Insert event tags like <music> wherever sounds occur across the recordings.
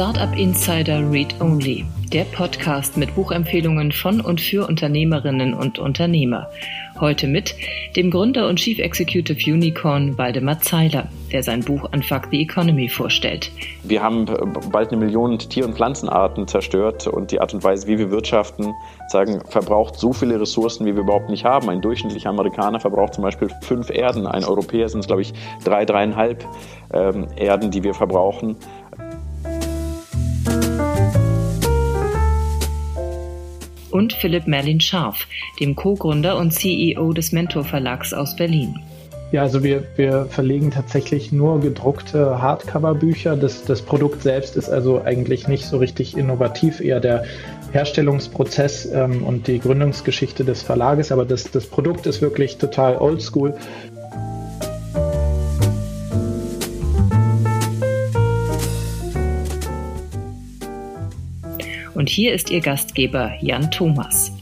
Startup Insider Read Only, der Podcast mit Buchempfehlungen von und für Unternehmerinnen und Unternehmer. Heute mit dem Gründer und Chief Executive Unicorn Waldemar Zeiler, der sein Buch Unfuck the Economy vorstellt. Wir haben bald eine Million Tier- und Pflanzenarten zerstört und die Art und Weise, wie wir wirtschaften, sagen, verbraucht so viele Ressourcen, wie wir überhaupt nicht haben. Ein durchschnittlicher Amerikaner verbraucht zum Beispiel fünf Erden, ein Europäer sind es, glaube ich, drei, dreieinhalb ähm, Erden, die wir verbrauchen. Und Philipp Merlin Scharf, dem Co-Gründer und CEO des Mentor Verlags aus Berlin. Ja, also wir, wir verlegen tatsächlich nur gedruckte Hardcover-Bücher. Das, das Produkt selbst ist also eigentlich nicht so richtig innovativ, eher der Herstellungsprozess ähm, und die Gründungsgeschichte des Verlages. Aber das, das Produkt ist wirklich total oldschool. Und hier ist Ihr Gastgeber Jan Thomas.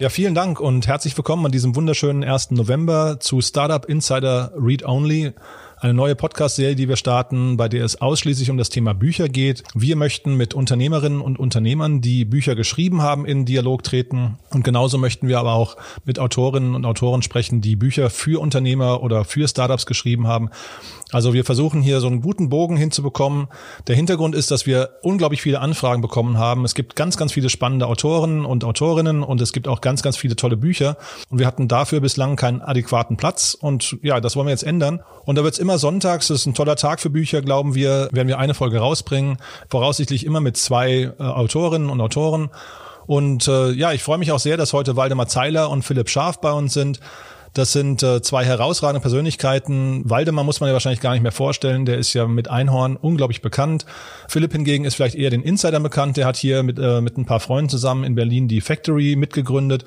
Ja, vielen Dank und herzlich willkommen an diesem wunderschönen 1. November zu Startup Insider Read Only eine neue Podcast-Serie, die wir starten, bei der es ausschließlich um das Thema Bücher geht. Wir möchten mit Unternehmerinnen und Unternehmern, die Bücher geschrieben haben, in Dialog treten. Und genauso möchten wir aber auch mit Autorinnen und Autoren sprechen, die Bücher für Unternehmer oder für Startups geschrieben haben. Also wir versuchen hier so einen guten Bogen hinzubekommen. Der Hintergrund ist, dass wir unglaublich viele Anfragen bekommen haben. Es gibt ganz, ganz viele spannende Autoren und Autorinnen und es gibt auch ganz, ganz viele tolle Bücher. Und wir hatten dafür bislang keinen adäquaten Platz. Und ja, das wollen wir jetzt ändern. Und da wird es immer sonntags, das ist ein toller Tag für Bücher, glauben wir, werden wir eine Folge rausbringen. Voraussichtlich immer mit zwei äh, Autorinnen und Autoren. Und äh, ja, ich freue mich auch sehr, dass heute Waldemar Zeiler und Philipp Scharf bei uns sind. Das sind äh, zwei herausragende Persönlichkeiten. Waldemar muss man ja wahrscheinlich gar nicht mehr vorstellen. Der ist ja mit Einhorn unglaublich bekannt. Philipp hingegen ist vielleicht eher den Insidern bekannt. Der hat hier mit, äh, mit ein paar Freunden zusammen in Berlin die Factory mitgegründet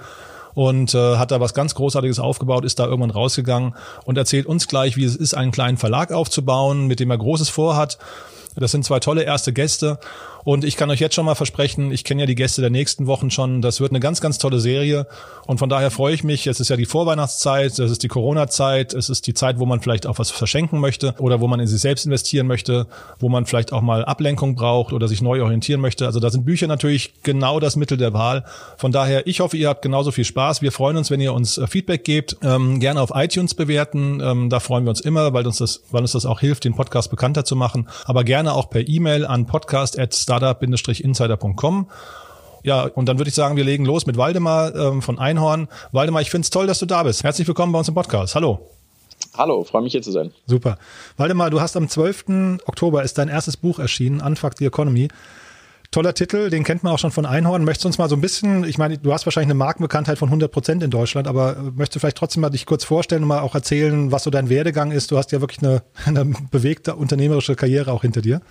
und äh, hat da was ganz Großartiges aufgebaut, ist da irgendwann rausgegangen und erzählt uns gleich, wie es ist, einen kleinen Verlag aufzubauen, mit dem er Großes vorhat. Das sind zwei tolle erste Gäste und ich kann euch jetzt schon mal versprechen, ich kenne ja die Gäste der nächsten Wochen schon. Das wird eine ganz, ganz tolle Serie. Und von daher freue ich mich. Es ist ja die Vorweihnachtszeit, es ist die Corona-Zeit, es ist die Zeit, wo man vielleicht auch was verschenken möchte oder wo man in sich selbst investieren möchte, wo man vielleicht auch mal Ablenkung braucht oder sich neu orientieren möchte. Also da sind Bücher natürlich genau das Mittel der Wahl. Von daher, ich hoffe, ihr habt genauso viel Spaß. Wir freuen uns, wenn ihr uns äh, Feedback gebt. Ähm, gerne auf iTunes bewerten. Ähm, da freuen wir uns immer, weil uns das, weil uns das auch hilft, den Podcast bekannter zu machen. Aber gerne auch per E-Mail an podcast@ startup-insider.com. Ja, und dann würde ich sagen, wir legen los mit Waldemar ähm, von Einhorn. Waldemar, ich finde es toll, dass du da bist. Herzlich willkommen bei uns im Podcast. Hallo. Hallo, freue mich hier zu sein. Super. Waldemar, du hast am 12. Oktober ist dein erstes Buch erschienen, Unfuck the Economy. Toller Titel, den kennt man auch schon von Einhorn. Möchtest du uns mal so ein bisschen, ich meine, du hast wahrscheinlich eine Markenbekanntheit von 100 Prozent in Deutschland, aber äh, möchtest du vielleicht trotzdem mal dich kurz vorstellen und mal auch erzählen, was so dein Werdegang ist? Du hast ja wirklich eine, <laughs> eine bewegte unternehmerische Karriere auch hinter dir.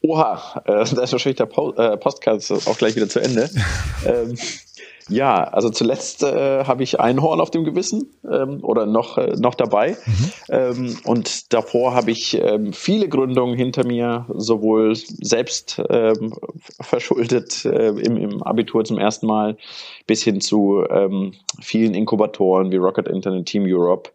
Oha, äh, <laughs> da ist wahrscheinlich der po äh, Postcard auch gleich wieder zu Ende. <laughs> ähm, ja, also zuletzt äh, habe ich Einhorn auf dem Gewissen ähm, oder noch, äh, noch dabei. Mhm. Ähm, und davor habe ich ähm, viele Gründungen hinter mir, sowohl selbst ähm, verschuldet äh, im, im Abitur zum ersten Mal bis hin zu ähm, vielen Inkubatoren wie Rocket Internet Team Europe.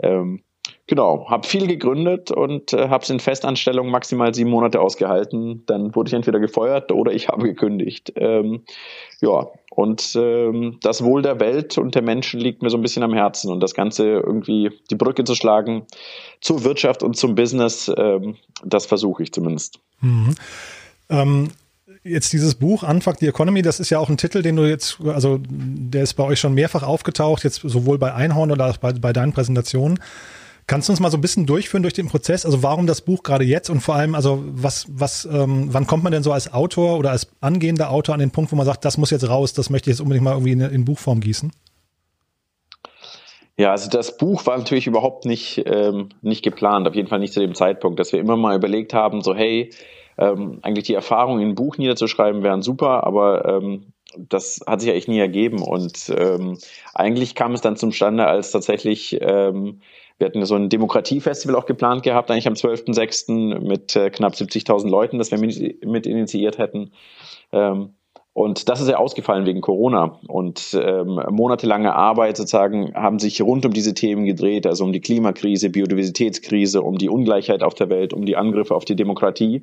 Ähm, Genau, habe viel gegründet und äh, habe es in Festanstellung maximal sieben Monate ausgehalten. Dann wurde ich entweder gefeuert oder ich habe gekündigt. Ähm, ja, und ähm, das Wohl der Welt und der Menschen liegt mir so ein bisschen am Herzen und das Ganze irgendwie die Brücke zu schlagen zur Wirtschaft und zum Business, ähm, das versuche ich zumindest. Mhm. Ähm jetzt dieses Buch Unfuck the Economy, das ist ja auch ein Titel, den du jetzt, also der ist bei euch schon mehrfach aufgetaucht, jetzt sowohl bei Einhorn oder auch bei, bei deinen Präsentationen. Kannst du uns mal so ein bisschen durchführen durch den Prozess? Also warum das Buch gerade jetzt und vor allem, also was, was, ähm, wann kommt man denn so als Autor oder als angehender Autor an den Punkt, wo man sagt, das muss jetzt raus, das möchte ich jetzt unbedingt mal irgendwie in, in Buchform gießen? Ja, also das Buch war natürlich überhaupt nicht, ähm, nicht geplant, auf jeden Fall nicht zu dem Zeitpunkt, dass wir immer mal überlegt haben, so hey, ähm, eigentlich die Erfahrung in ein Buch niederzuschreiben wären super, aber ähm, das hat sich eigentlich nie ergeben und ähm, eigentlich kam es dann zustande, als tatsächlich ähm, wir hatten so ein Demokratiefestival auch geplant gehabt, eigentlich am 12.06. mit äh, knapp 70.000 Leuten, das wir mit, mit initiiert hätten. Ähm, Und das ist ja ausgefallen wegen Corona. Und ähm, monatelange Arbeit sozusagen haben sich rund um diese Themen gedreht, also um die Klimakrise, Biodiversitätskrise, um die Ungleichheit auf der Welt, um die Angriffe auf die Demokratie.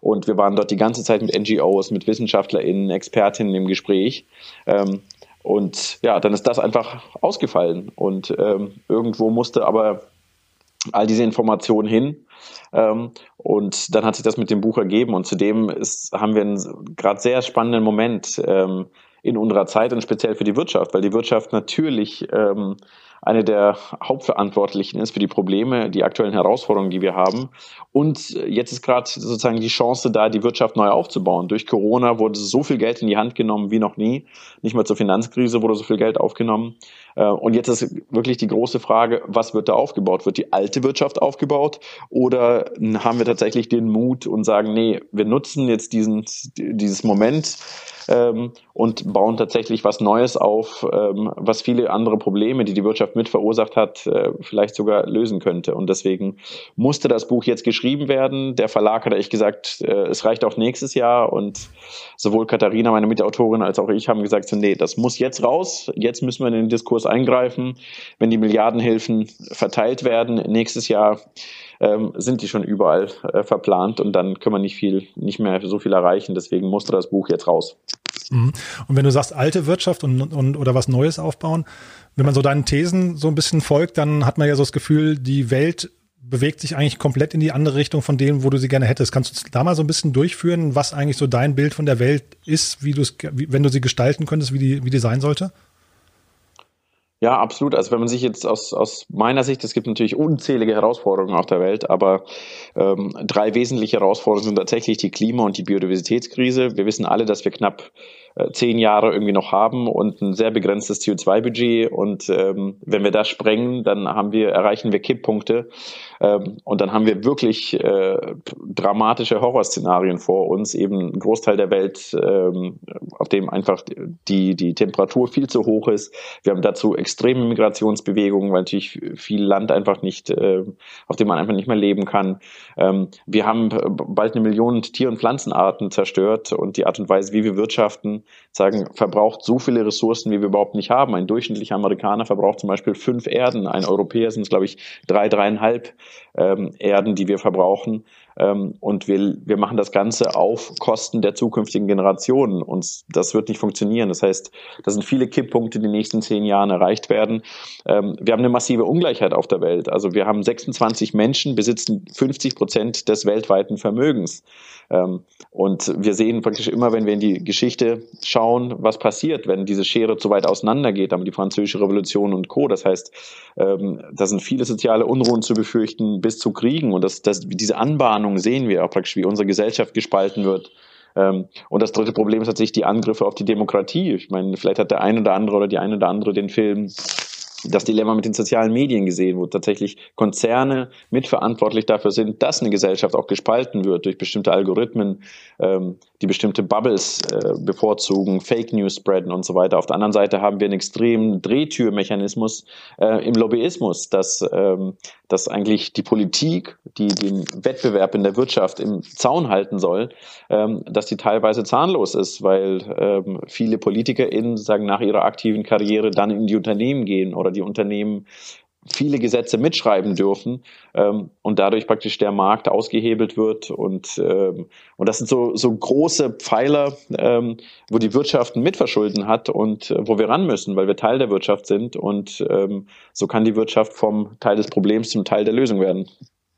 Und wir waren dort die ganze Zeit mit NGOs, mit WissenschaftlerInnen, Expertinnen im Gespräch. Ähm, und ja, dann ist das einfach ausgefallen. Und ähm, irgendwo musste aber all diese Informationen hin. Ähm, und dann hat sich das mit dem Buch ergeben. Und zudem ist, haben wir einen gerade sehr spannenden Moment ähm, in unserer Zeit und speziell für die Wirtschaft, weil die Wirtschaft natürlich ähm, eine der Hauptverantwortlichen ist für die Probleme, die aktuellen Herausforderungen, die wir haben. Und jetzt ist gerade sozusagen die Chance da, die Wirtschaft neu aufzubauen. Durch Corona wurde so viel Geld in die Hand genommen wie noch nie. Nicht mal zur Finanzkrise wurde so viel Geld aufgenommen. Äh, und jetzt ist wirklich die große Frage, was wird da aufgebaut? Wird die alte Wirtschaft aufgebaut oder haben wir tatsächlich den Mut und sagen, nee, wir nutzen jetzt diesen, dieses Moment ähm, und bauen tatsächlich was Neues auf, ähm, was viele andere Probleme, die die Wirtschaft mit verursacht hat, äh, vielleicht sogar lösen könnte. Und deswegen musste das Buch jetzt geschrieben werden. Der Verlag hat echt gesagt, äh, es reicht auch nächstes Jahr. Und sowohl Katharina, meine Mitautorin, als auch ich haben gesagt, so, nee, das muss jetzt raus. Jetzt müssen wir in den Diskurs eingreifen. Wenn die Milliardenhilfen verteilt werden nächstes Jahr, ähm, sind die schon überall äh, verplant und dann können wir nicht viel, nicht mehr so viel erreichen. Deswegen musste das Buch jetzt raus. Mhm. Und wenn du sagst, alte Wirtschaft und, und oder was Neues aufbauen, wenn man so deinen Thesen so ein bisschen folgt, dann hat man ja so das Gefühl, die Welt bewegt sich eigentlich komplett in die andere Richtung von dem, wo du sie gerne hättest. Kannst du da mal so ein bisschen durchführen, was eigentlich so dein Bild von der Welt ist, wie du es, wenn du sie gestalten könntest, wie die, wie die sein sollte? Ja, absolut. Also wenn man sich jetzt aus, aus meiner Sicht, es gibt natürlich unzählige Herausforderungen auf der Welt, aber ähm, drei wesentliche Herausforderungen sind tatsächlich die Klima- und die Biodiversitätskrise. Wir wissen alle, dass wir knapp zehn Jahre irgendwie noch haben und ein sehr begrenztes CO2-Budget. Und ähm, wenn wir das sprengen, dann haben wir, erreichen wir Kipppunkte. Ähm, und dann haben wir wirklich äh, dramatische Horrorszenarien vor uns, eben ein Großteil der Welt, ähm, auf dem einfach die, die Temperatur viel zu hoch ist. Wir haben dazu extreme Migrationsbewegungen, weil natürlich viel Land einfach nicht, äh, auf dem man einfach nicht mehr leben kann. Ähm, wir haben bald eine Million Tier- und Pflanzenarten zerstört und die Art und Weise, wie wir wirtschaften, sagen, verbraucht so viele Ressourcen, wie wir überhaupt nicht haben. Ein durchschnittlicher Amerikaner verbraucht zum Beispiel fünf Erden. Ein Europäer sind es, glaube ich, drei, dreieinhalb ähm, Erden, die wir verbrauchen. Ähm, und wir, wir machen das Ganze auf Kosten der zukünftigen Generationen. Und das wird nicht funktionieren. Das heißt, da sind viele Kipppunkte in den nächsten zehn Jahren erreicht werden. Ähm, wir haben eine massive Ungleichheit auf der Welt. Also wir haben 26 Menschen, besitzen 50 Prozent des weltweiten Vermögens. Ähm, und wir sehen praktisch immer, wenn wir in die Geschichte schauen, was passiert, wenn diese Schere zu weit auseinandergeht, aber die französische Revolution und Co. Das heißt, ähm, da sind viele soziale Unruhen zu befürchten bis zu Kriegen und das, das, diese Anbahnung sehen wir auch praktisch, wie unsere Gesellschaft gespalten wird. Ähm, und das dritte Problem ist tatsächlich die Angriffe auf die Demokratie. Ich meine, vielleicht hat der ein oder andere oder die eine oder andere den Film das Dilemma mit den sozialen Medien gesehen, wo tatsächlich Konzerne mitverantwortlich dafür sind, dass eine Gesellschaft auch gespalten wird durch bestimmte Algorithmen, ähm, die bestimmte Bubbles äh, bevorzugen, Fake News spreaden und so weiter. Auf der anderen Seite haben wir einen extremen Drehtürmechanismus äh, im Lobbyismus, dass, ähm, dass eigentlich die Politik, die den Wettbewerb in der Wirtschaft im Zaun halten soll, ähm, dass die teilweise zahnlos ist, weil ähm, viele PolitikerInnen sagen nach ihrer aktiven Karriere dann in die Unternehmen gehen oder die Unternehmen viele Gesetze mitschreiben dürfen ähm, und dadurch praktisch der Markt ausgehebelt wird und ähm, und das sind so so große Pfeiler, ähm, wo die Wirtschaft Mitverschulden hat und äh, wo wir ran müssen, weil wir Teil der Wirtschaft sind und ähm, so kann die Wirtschaft vom Teil des Problems zum Teil der Lösung werden.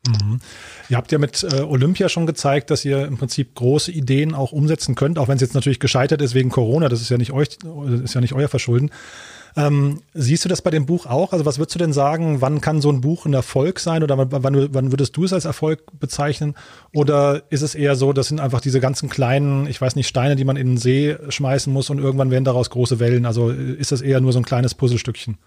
Mhm. Ihr habt ja mit äh, Olympia schon gezeigt, dass ihr im Prinzip große Ideen auch umsetzen könnt, auch wenn es jetzt natürlich gescheitert ist wegen Corona. Das ist ja nicht euch, ist ja nicht euer Verschulden. Ähm, siehst du das bei dem Buch auch? Also was würdest du denn sagen, wann kann so ein Buch ein Erfolg sein oder wann, wann würdest du es als Erfolg bezeichnen? Oder ist es eher so, das sind einfach diese ganzen kleinen, ich weiß nicht, Steine, die man in den See schmeißen muss und irgendwann werden daraus große Wellen? Also ist das eher nur so ein kleines Puzzlestückchen?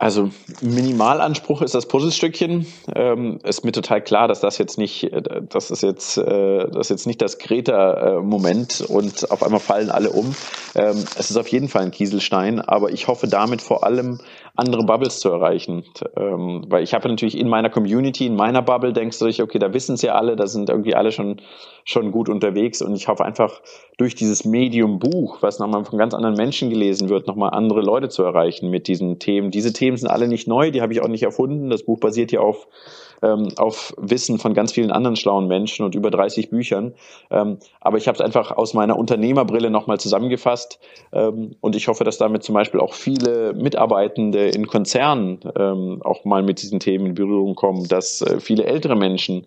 Also Minimalanspruch ist das Puzzlestückchen. Ähm, ist mir total klar, dass das jetzt nicht, äh, das ist jetzt, äh, das ist jetzt nicht das Greta-Moment und auf einmal fallen alle um. Ähm, es ist auf jeden Fall ein Kieselstein, aber ich hoffe damit vor allem andere Bubbles zu erreichen. Ähm, weil ich habe natürlich in meiner Community, in meiner Bubble, denkst du dich, okay, da wissen es ja alle, da sind irgendwie alle schon, schon gut unterwegs und ich hoffe einfach durch dieses Medium Buch, was nochmal von ganz anderen Menschen gelesen wird, nochmal andere Leute zu erreichen mit diesen Themen. Diese Themen sind alle nicht neu, die habe ich auch nicht erfunden. Das Buch basiert ja auf ähm, auf Wissen von ganz vielen anderen schlauen Menschen und über 30 Büchern. Ähm, aber ich habe es einfach aus meiner Unternehmerbrille nochmal zusammengefasst ähm, und ich hoffe, dass damit zum Beispiel auch viele Mitarbeitende in Konzernen ähm, auch mal mit diesen Themen in Berührung kommen, dass äh, viele ältere Menschen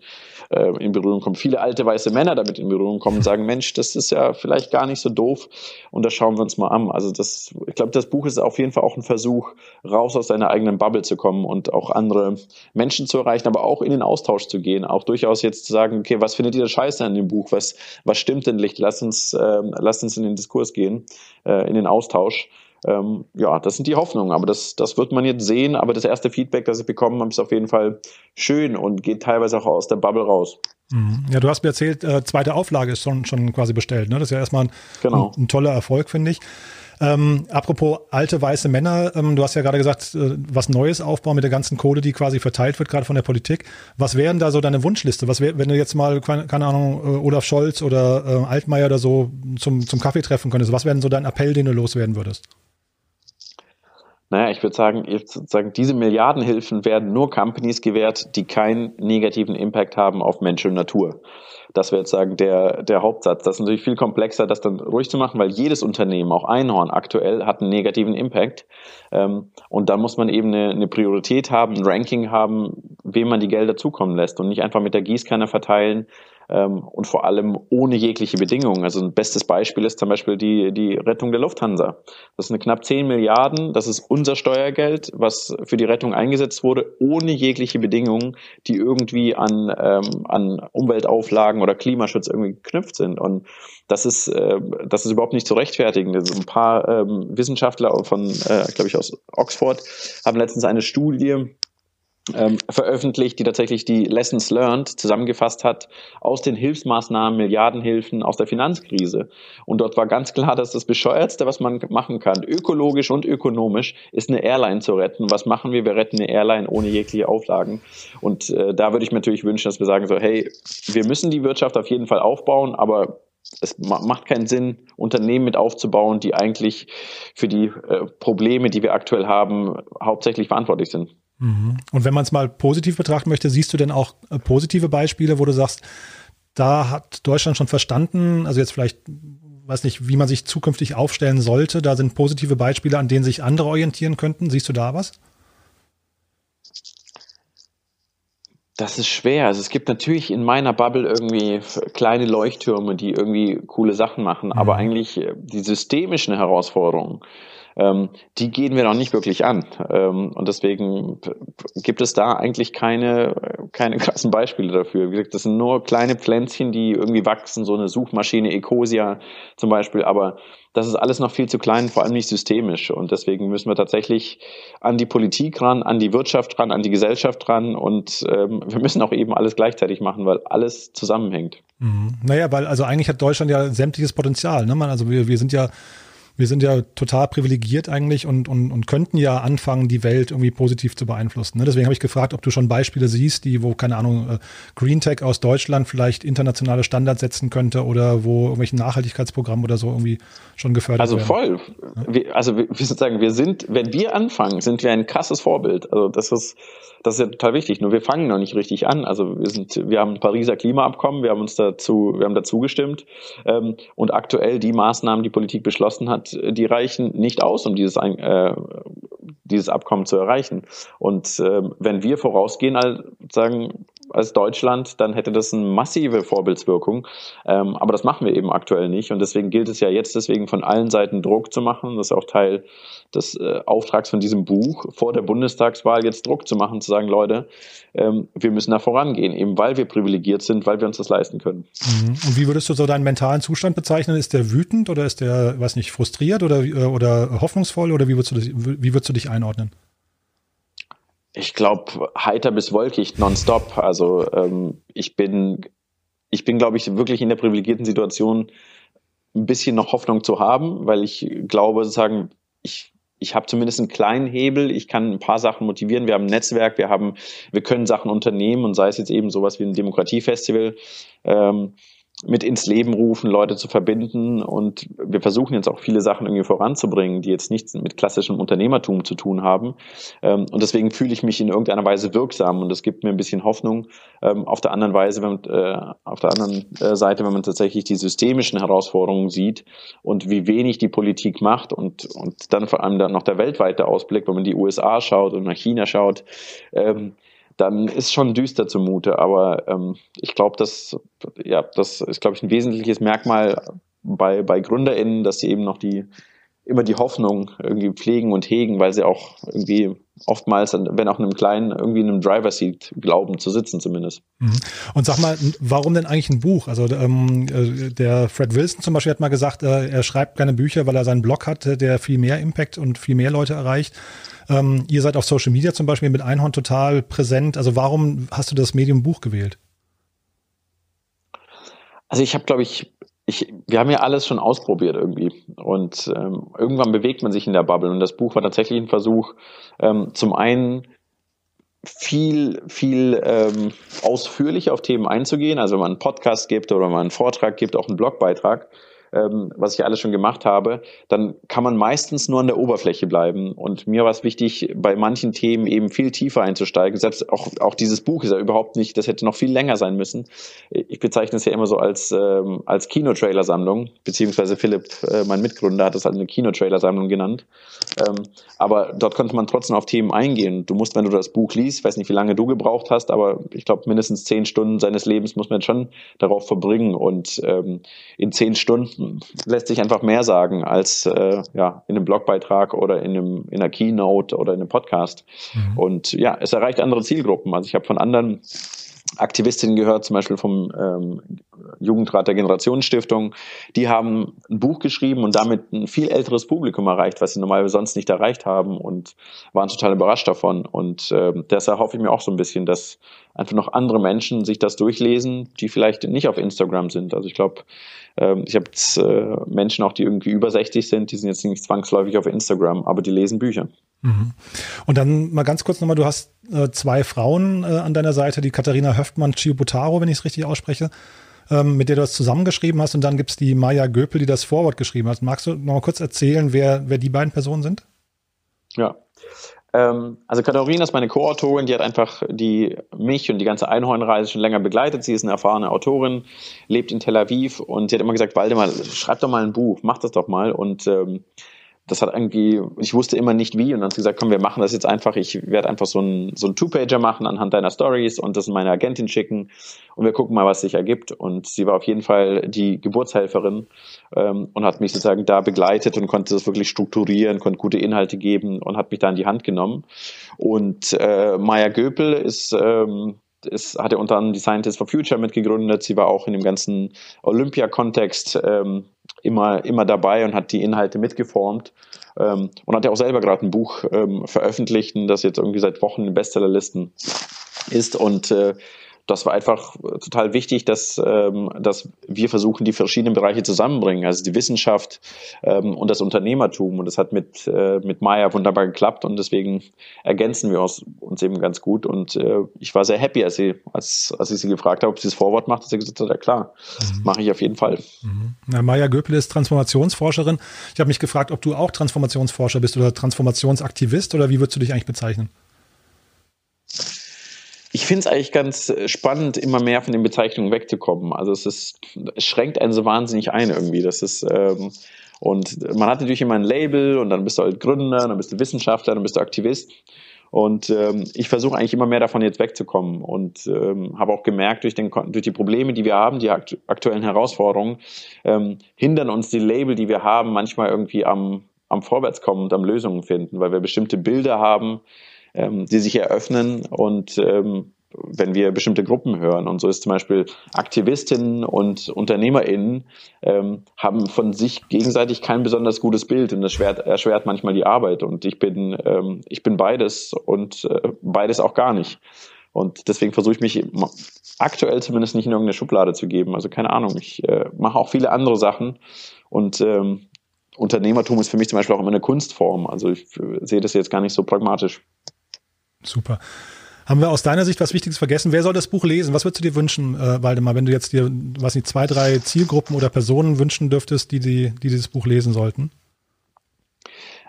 äh, in Berührung kommen, viele alte weiße Männer damit in Berührung kommen und <laughs> sagen, Mensch, das ist ja vielleicht gar nicht so doof und das schauen wir uns mal an. Also das, ich glaube, das Buch ist auf jeden Fall auch ein Versuch, raus aus deiner eigenen Bubble zu kommen und auch andere Menschen zu erreichen, aber auch in den Austausch zu gehen, auch durchaus jetzt zu sagen, okay, was findet ihr da scheiße an dem Buch? Was, was stimmt denn nicht? Lasst uns, äh, lasst uns in den Diskurs gehen, äh, in den Austausch. Ähm, ja, das sind die Hoffnungen, aber das, das wird man jetzt sehen. Aber das erste Feedback, das ich bekommen habe, ist auf jeden Fall schön und geht teilweise auch aus der Bubble raus. Mhm. Ja, du hast mir erzählt, äh, zweite Auflage ist schon, schon quasi bestellt. Ne? Das ist ja erstmal ein, genau. ein, ein toller Erfolg, finde ich. Ähm, apropos alte weiße Männer, ähm, du hast ja gerade gesagt, äh, was Neues aufbauen mit der ganzen Kohle, die quasi verteilt wird, gerade von der Politik. Was wären da so deine Wunschliste? Was wär, wenn du jetzt mal, keine, keine Ahnung, äh, Olaf Scholz oder äh, Altmaier oder so zum, zum Kaffee treffen könntest, was wäre denn so dein Appell, den du loswerden würdest? Naja, ich würde sagen, sozusagen, diese Milliardenhilfen werden nur Companies gewährt, die keinen negativen Impact haben auf Mensch und Natur. Das wäre jetzt sagen der, der Hauptsatz. Das ist natürlich viel komplexer, das dann ruhig zu machen, weil jedes Unternehmen, auch Einhorn aktuell, hat einen negativen Impact. Ähm, und da muss man eben eine, eine Priorität haben, ein Ranking haben, wem man die Gelder zukommen lässt und nicht einfach mit der Gießkanne verteilen, und vor allem ohne jegliche Bedingungen. Also ein bestes Beispiel ist zum Beispiel die, die Rettung der Lufthansa. Das sind knapp 10 Milliarden, das ist unser Steuergeld, was für die Rettung eingesetzt wurde, ohne jegliche Bedingungen, die irgendwie an, ähm, an Umweltauflagen oder Klimaschutz irgendwie geknüpft sind. Und das ist, äh, das ist überhaupt nicht zu rechtfertigen. Also ein paar ähm, Wissenschaftler von, äh, glaube ich, aus Oxford haben letztens eine Studie ähm, veröffentlicht, die tatsächlich die Lessons Learned zusammengefasst hat aus den Hilfsmaßnahmen, Milliardenhilfen aus der Finanzkrise. Und dort war ganz klar, dass das Bescheuertste, was man machen kann, ökologisch und ökonomisch, ist eine Airline zu retten. Was machen wir? Wir retten eine Airline ohne jegliche Auflagen. Und äh, da würde ich mir natürlich wünschen, dass wir sagen so, hey, wir müssen die Wirtschaft auf jeden Fall aufbauen, aber es macht keinen Sinn, Unternehmen mit aufzubauen, die eigentlich für die äh, Probleme, die wir aktuell haben, hauptsächlich verantwortlich sind. Und wenn man es mal positiv betrachten möchte, siehst du denn auch äh, positive Beispiele, wo du sagst, da hat Deutschland schon verstanden, also jetzt vielleicht, weiß nicht, wie man sich zukünftig aufstellen sollte, da sind positive Beispiele, an denen sich andere orientieren könnten. Siehst du da was? Das ist schwer. Also es gibt natürlich in meiner Bubble irgendwie kleine Leuchttürme, die irgendwie coole Sachen machen, mhm. aber eigentlich äh, die systemischen Herausforderungen, ähm, die gehen wir noch nicht wirklich an. Ähm, und deswegen gibt es da eigentlich keine, keine <laughs> krassen Beispiele dafür. Wie gesagt, das sind nur kleine Pflänzchen, die irgendwie wachsen, so eine Suchmaschine, Ecosia zum Beispiel, aber das ist alles noch viel zu klein, vor allem nicht systemisch. Und deswegen müssen wir tatsächlich an die Politik ran, an die Wirtschaft ran, an die Gesellschaft ran und ähm, wir müssen auch eben alles gleichzeitig machen, weil alles zusammenhängt. Mhm. Naja, weil also eigentlich hat Deutschland ja sämtliches Potenzial. Ne? Man, also wir, wir sind ja wir sind ja total privilegiert eigentlich und, und, und könnten ja anfangen, die Welt irgendwie positiv zu beeinflussen. Ne? Deswegen habe ich gefragt, ob du schon Beispiele siehst, die, wo, keine Ahnung, äh, Green Tech aus Deutschland vielleicht internationale Standards setzen könnte oder wo irgendwelche Nachhaltigkeitsprogramme oder so irgendwie schon gefördert also werden. Also voll. Ja? Wir, also wir, sozusagen, wir sind, wenn wir anfangen, sind wir ein krasses Vorbild. Also das ist, das ist ja total wichtig. Nur wir fangen noch nicht richtig an. Also wir sind, wir haben ein Pariser Klimaabkommen, wir haben uns dazu, wir haben dazu gestimmt. Ähm, und aktuell die Maßnahmen, die Politik beschlossen hat, die reichen nicht aus, um dieses, äh, dieses Abkommen zu erreichen. Und äh, wenn wir vorausgehen, als, sagen, als Deutschland, dann hätte das eine massive Vorbildswirkung. Ähm, aber das machen wir eben aktuell nicht. Und deswegen gilt es ja jetzt deswegen von allen Seiten Druck zu machen. Das ist auch Teil des äh, Auftrags von diesem Buch, vor der Bundestagswahl jetzt Druck zu machen, zu sagen, Leute, ähm, wir müssen da vorangehen, eben weil wir privilegiert sind, weil wir uns das leisten können. Mhm. Und wie würdest du so deinen mentalen Zustand bezeichnen? Ist der wütend oder ist der, weiß nicht, frustriert oder, äh, oder hoffnungsvoll oder wie würdest du, wie würdest du dich einordnen? Ich glaube, heiter bis wolkig nonstop. Also ähm, ich bin, ich bin, glaube ich, wirklich in der privilegierten Situation, ein bisschen noch Hoffnung zu haben, weil ich glaube, sozusagen, ich, ich habe zumindest einen kleinen Hebel, ich kann ein paar Sachen motivieren, wir haben ein Netzwerk, wir haben, wir können Sachen unternehmen und sei es jetzt eben sowas wie ein Demokratiefestival, ähm, mit ins Leben rufen, Leute zu verbinden. Und wir versuchen jetzt auch viele Sachen irgendwie voranzubringen, die jetzt nichts mit klassischem Unternehmertum zu tun haben. Ähm, und deswegen fühle ich mich in irgendeiner Weise wirksam und das gibt mir ein bisschen Hoffnung. Ähm, auf der anderen Weise, wenn, äh, auf der anderen äh, Seite, wenn man tatsächlich die systemischen Herausforderungen sieht und wie wenig die Politik macht und, und dann vor allem dann noch der weltweite Ausblick, wenn man die USA schaut und nach China schaut, ähm, dann ist schon düster zumute. Aber ähm, ich glaube, das, ja, das ist, glaube ich, ein wesentliches Merkmal bei, bei GründerInnen, dass sie eben noch die immer die Hoffnung irgendwie pflegen und hegen, weil sie auch irgendwie oftmals, wenn auch in einem kleinen, irgendwie in einem Driver-Seat glauben zu sitzen zumindest. Mhm. Und sag mal, warum denn eigentlich ein Buch? Also ähm, äh, der Fred Wilson zum Beispiel hat mal gesagt, äh, er schreibt keine Bücher, weil er seinen Blog hat, der viel mehr Impact und viel mehr Leute erreicht. Ähm, ihr seid auf Social Media zum Beispiel mit Einhorn total präsent. Also warum hast du das Medium Buch gewählt? Also ich habe, glaube ich, ich, wir haben ja alles schon ausprobiert irgendwie. Und ähm, irgendwann bewegt man sich in der Bubble. Und das Buch war tatsächlich ein Versuch, ähm, zum einen viel, viel ähm, ausführlicher auf Themen einzugehen. Also wenn man einen Podcast gibt oder wenn man einen Vortrag gibt, auch einen Blogbeitrag, ähm, was ich alles schon gemacht habe, dann kann man meistens nur an der Oberfläche bleiben. Und mir war es wichtig, bei manchen Themen eben viel tiefer einzusteigen. Selbst auch, auch dieses Buch ist ja überhaupt nicht, das hätte noch viel länger sein müssen. Ich bezeichne es ja immer so als, ähm, als Kinotrailer-Sammlung, beziehungsweise Philipp, äh, mein Mitgründer, hat es als eine Kinotrailer-Sammlung genannt. Ähm, aber dort konnte man trotzdem auf Themen eingehen. Du musst, wenn du das Buch liest, weiß nicht, wie lange du gebraucht hast, aber ich glaube, mindestens zehn Stunden seines Lebens muss man schon darauf verbringen. Und ähm, in zehn Stunden lässt sich einfach mehr sagen als äh, ja, in einem Blogbeitrag oder in, einem, in einer Keynote oder in einem Podcast. Mhm. Und ja, es erreicht andere Zielgruppen. Also ich habe von anderen Aktivistinnen gehört, zum Beispiel vom ähm, Jugendrat der Generationenstiftung, die haben ein Buch geschrieben und damit ein viel älteres Publikum erreicht, was sie normalerweise sonst nicht erreicht haben und waren total überrascht davon. Und äh, deshalb hoffe ich mir auch so ein bisschen, dass einfach noch andere Menschen sich das durchlesen, die vielleicht nicht auf Instagram sind. Also ich glaube, ich habe äh, Menschen auch, die irgendwie über 60 sind, die sind jetzt nicht zwangsläufig auf Instagram, aber die lesen Bücher. Mhm. Und dann mal ganz kurz nochmal, du hast äh, zwei Frauen äh, an deiner Seite, die Katharina Höftmann Chiobutaro, wenn ich es richtig ausspreche, ähm, mit der du das zusammengeschrieben hast. Und dann gibt es die Maya Göpel, die das Vorwort geschrieben hat. Magst du noch mal kurz erzählen, wer, wer die beiden Personen sind? Ja. Ähm, also Katharina ist meine Co-Autorin, die hat einfach die mich und die ganze Einhornreise schon länger begleitet. Sie ist eine erfahrene Autorin, lebt in Tel Aviv und sie hat immer gesagt, Waldemar, schreib doch mal ein Buch, mach das doch mal. Und ähm, das hat irgendwie, ich wusste immer nicht wie und dann hat sie gesagt, komm, wir machen das jetzt einfach. Ich werde einfach so ein so ein Two-Pager machen anhand deiner Stories und das meine Agentin schicken und wir gucken mal, was sich ergibt. Und sie war auf jeden Fall die Geburtshelferin ähm, und hat mich sozusagen da begleitet und konnte das wirklich strukturieren, konnte gute Inhalte geben und hat mich da in die Hand genommen. Und äh, Maya Göpel ist ähm, ist, hat er unter anderem die Scientists for Future mitgegründet. Sie war auch in dem ganzen Olympia-Kontext ähm, immer, immer dabei und hat die Inhalte mitgeformt. Ähm, und hat ja auch selber gerade ein Buch ähm, veröffentlicht, das jetzt irgendwie seit Wochen in Bestsellerlisten ist. Und äh, das war einfach total wichtig, dass, ähm, dass wir versuchen, die verschiedenen Bereiche zusammenbringen, also die Wissenschaft ähm, und das Unternehmertum. Und das hat mit, äh, mit Maya wunderbar geklappt und deswegen ergänzen wir uns, uns eben ganz gut. Und äh, ich war sehr happy, als, sie, als, als ich sie gefragt habe, ob sie das Vorwort macht, dass sie gesagt hat, ja klar, mhm. mache ich auf jeden Fall. Mhm. Na, Maya Göpel ist Transformationsforscherin. Ich habe mich gefragt, ob du auch Transformationsforscher bist oder Transformationsaktivist oder wie würdest du dich eigentlich bezeichnen? Ich finde es eigentlich ganz äh, spannend, immer mehr von den Bezeichnungen wegzukommen. Also es ist, es schränkt einen so wahnsinnig ein irgendwie. Das ist, ähm, und man hat natürlich immer ein Label und dann bist du halt Gründer, dann bist du Wissenschaftler, dann bist du Aktivist. Und ähm, ich versuche eigentlich immer mehr davon jetzt wegzukommen und ähm, habe auch gemerkt, durch, den, durch die Probleme, die wir haben, die akt aktuellen Herausforderungen, ähm, hindern uns die Label, die wir haben, manchmal irgendwie am, am Vorwärtskommen und am Lösungen finden, weil wir bestimmte Bilder haben, ähm, die sich eröffnen und ähm, wenn wir bestimmte Gruppen hören. Und so ist zum Beispiel Aktivistinnen und UnternehmerInnen ähm, haben von sich gegenseitig kein besonders gutes Bild und das erschwert, erschwert manchmal die Arbeit. Und ich bin, ähm, ich bin beides und äh, beides auch gar nicht. Und deswegen versuche ich mich aktuell zumindest nicht in irgendeine Schublade zu geben. Also keine Ahnung, ich äh, mache auch viele andere Sachen und ähm, Unternehmertum ist für mich zum Beispiel auch immer eine Kunstform. Also ich sehe das jetzt gar nicht so pragmatisch. Super. Haben wir aus deiner Sicht was Wichtiges vergessen? Wer soll das Buch lesen? Was würdest du dir wünschen, äh, Waldemar, wenn du jetzt dir, was nicht, zwei, drei Zielgruppen oder Personen wünschen dürftest, die, die, die dieses Buch lesen sollten?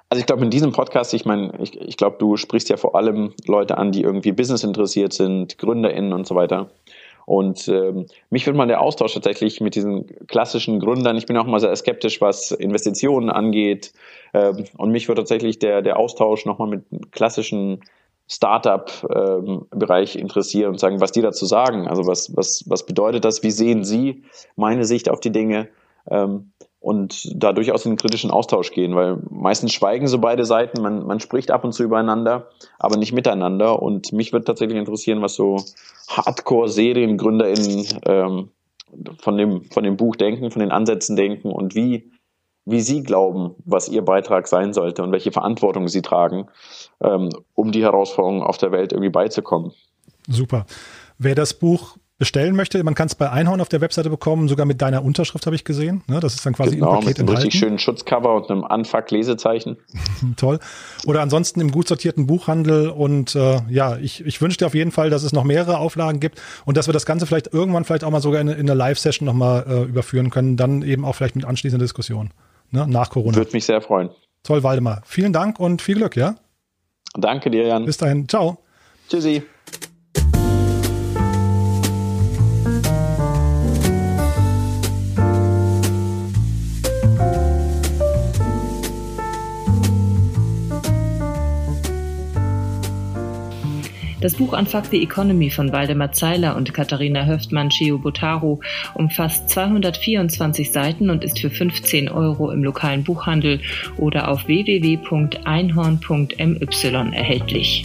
Also ich glaube, in diesem Podcast, ich meine, ich, ich glaube, du sprichst ja vor allem Leute an, die irgendwie Business interessiert sind, GründerInnen und so weiter. Und ähm, mich würde mal der Austausch tatsächlich mit diesen klassischen Gründern, ich bin auch mal sehr skeptisch, was Investitionen angeht. Ähm, und mich würde tatsächlich der, der Austausch nochmal mit klassischen Startup-Bereich ähm, interessieren und sagen, was die dazu sagen. Also was, was, was bedeutet das? Wie sehen Sie meine Sicht auf die Dinge? Ähm, und da durchaus in einen kritischen Austausch gehen, weil meistens schweigen so beide Seiten, man, man spricht ab und zu übereinander, aber nicht miteinander. Und mich würde tatsächlich interessieren, was so Hardcore-SeriengründerInnen ähm, von, dem, von dem Buch denken, von den Ansätzen denken und wie, wie sie glauben, was ihr Beitrag sein sollte und welche Verantwortung sie tragen, ähm, um die Herausforderungen auf der Welt irgendwie beizukommen. Super. Wer das Buch bestellen möchte, man kann es bei Einhorn auf der Webseite bekommen, sogar mit deiner Unterschrift habe ich gesehen. Ne? Das ist dann quasi genau, im Paket mit einem enthalten. richtig schönen Schutzcover und einem Anfuck-Lesezeichen. <laughs> Toll. Oder ansonsten im gut sortierten Buchhandel und äh, ja, ich, ich wünsche dir auf jeden Fall, dass es noch mehrere Auflagen gibt und dass wir das Ganze vielleicht irgendwann vielleicht auch mal sogar in, in einer Live-Session nochmal äh, überführen können, dann eben auch vielleicht mit anschließender Diskussion ne? nach Corona. Würde mich sehr freuen. Toll, Waldemar. Vielen Dank und viel Glück, ja? Danke dir, Jan. Bis dahin. Ciao. Tschüssi. Das Buch Unfuck the Economy von Waldemar Zeiler und Katharina Höftmann-Cheobotaro umfasst 224 Seiten und ist für 15 Euro im lokalen Buchhandel oder auf www.einhorn.my erhältlich.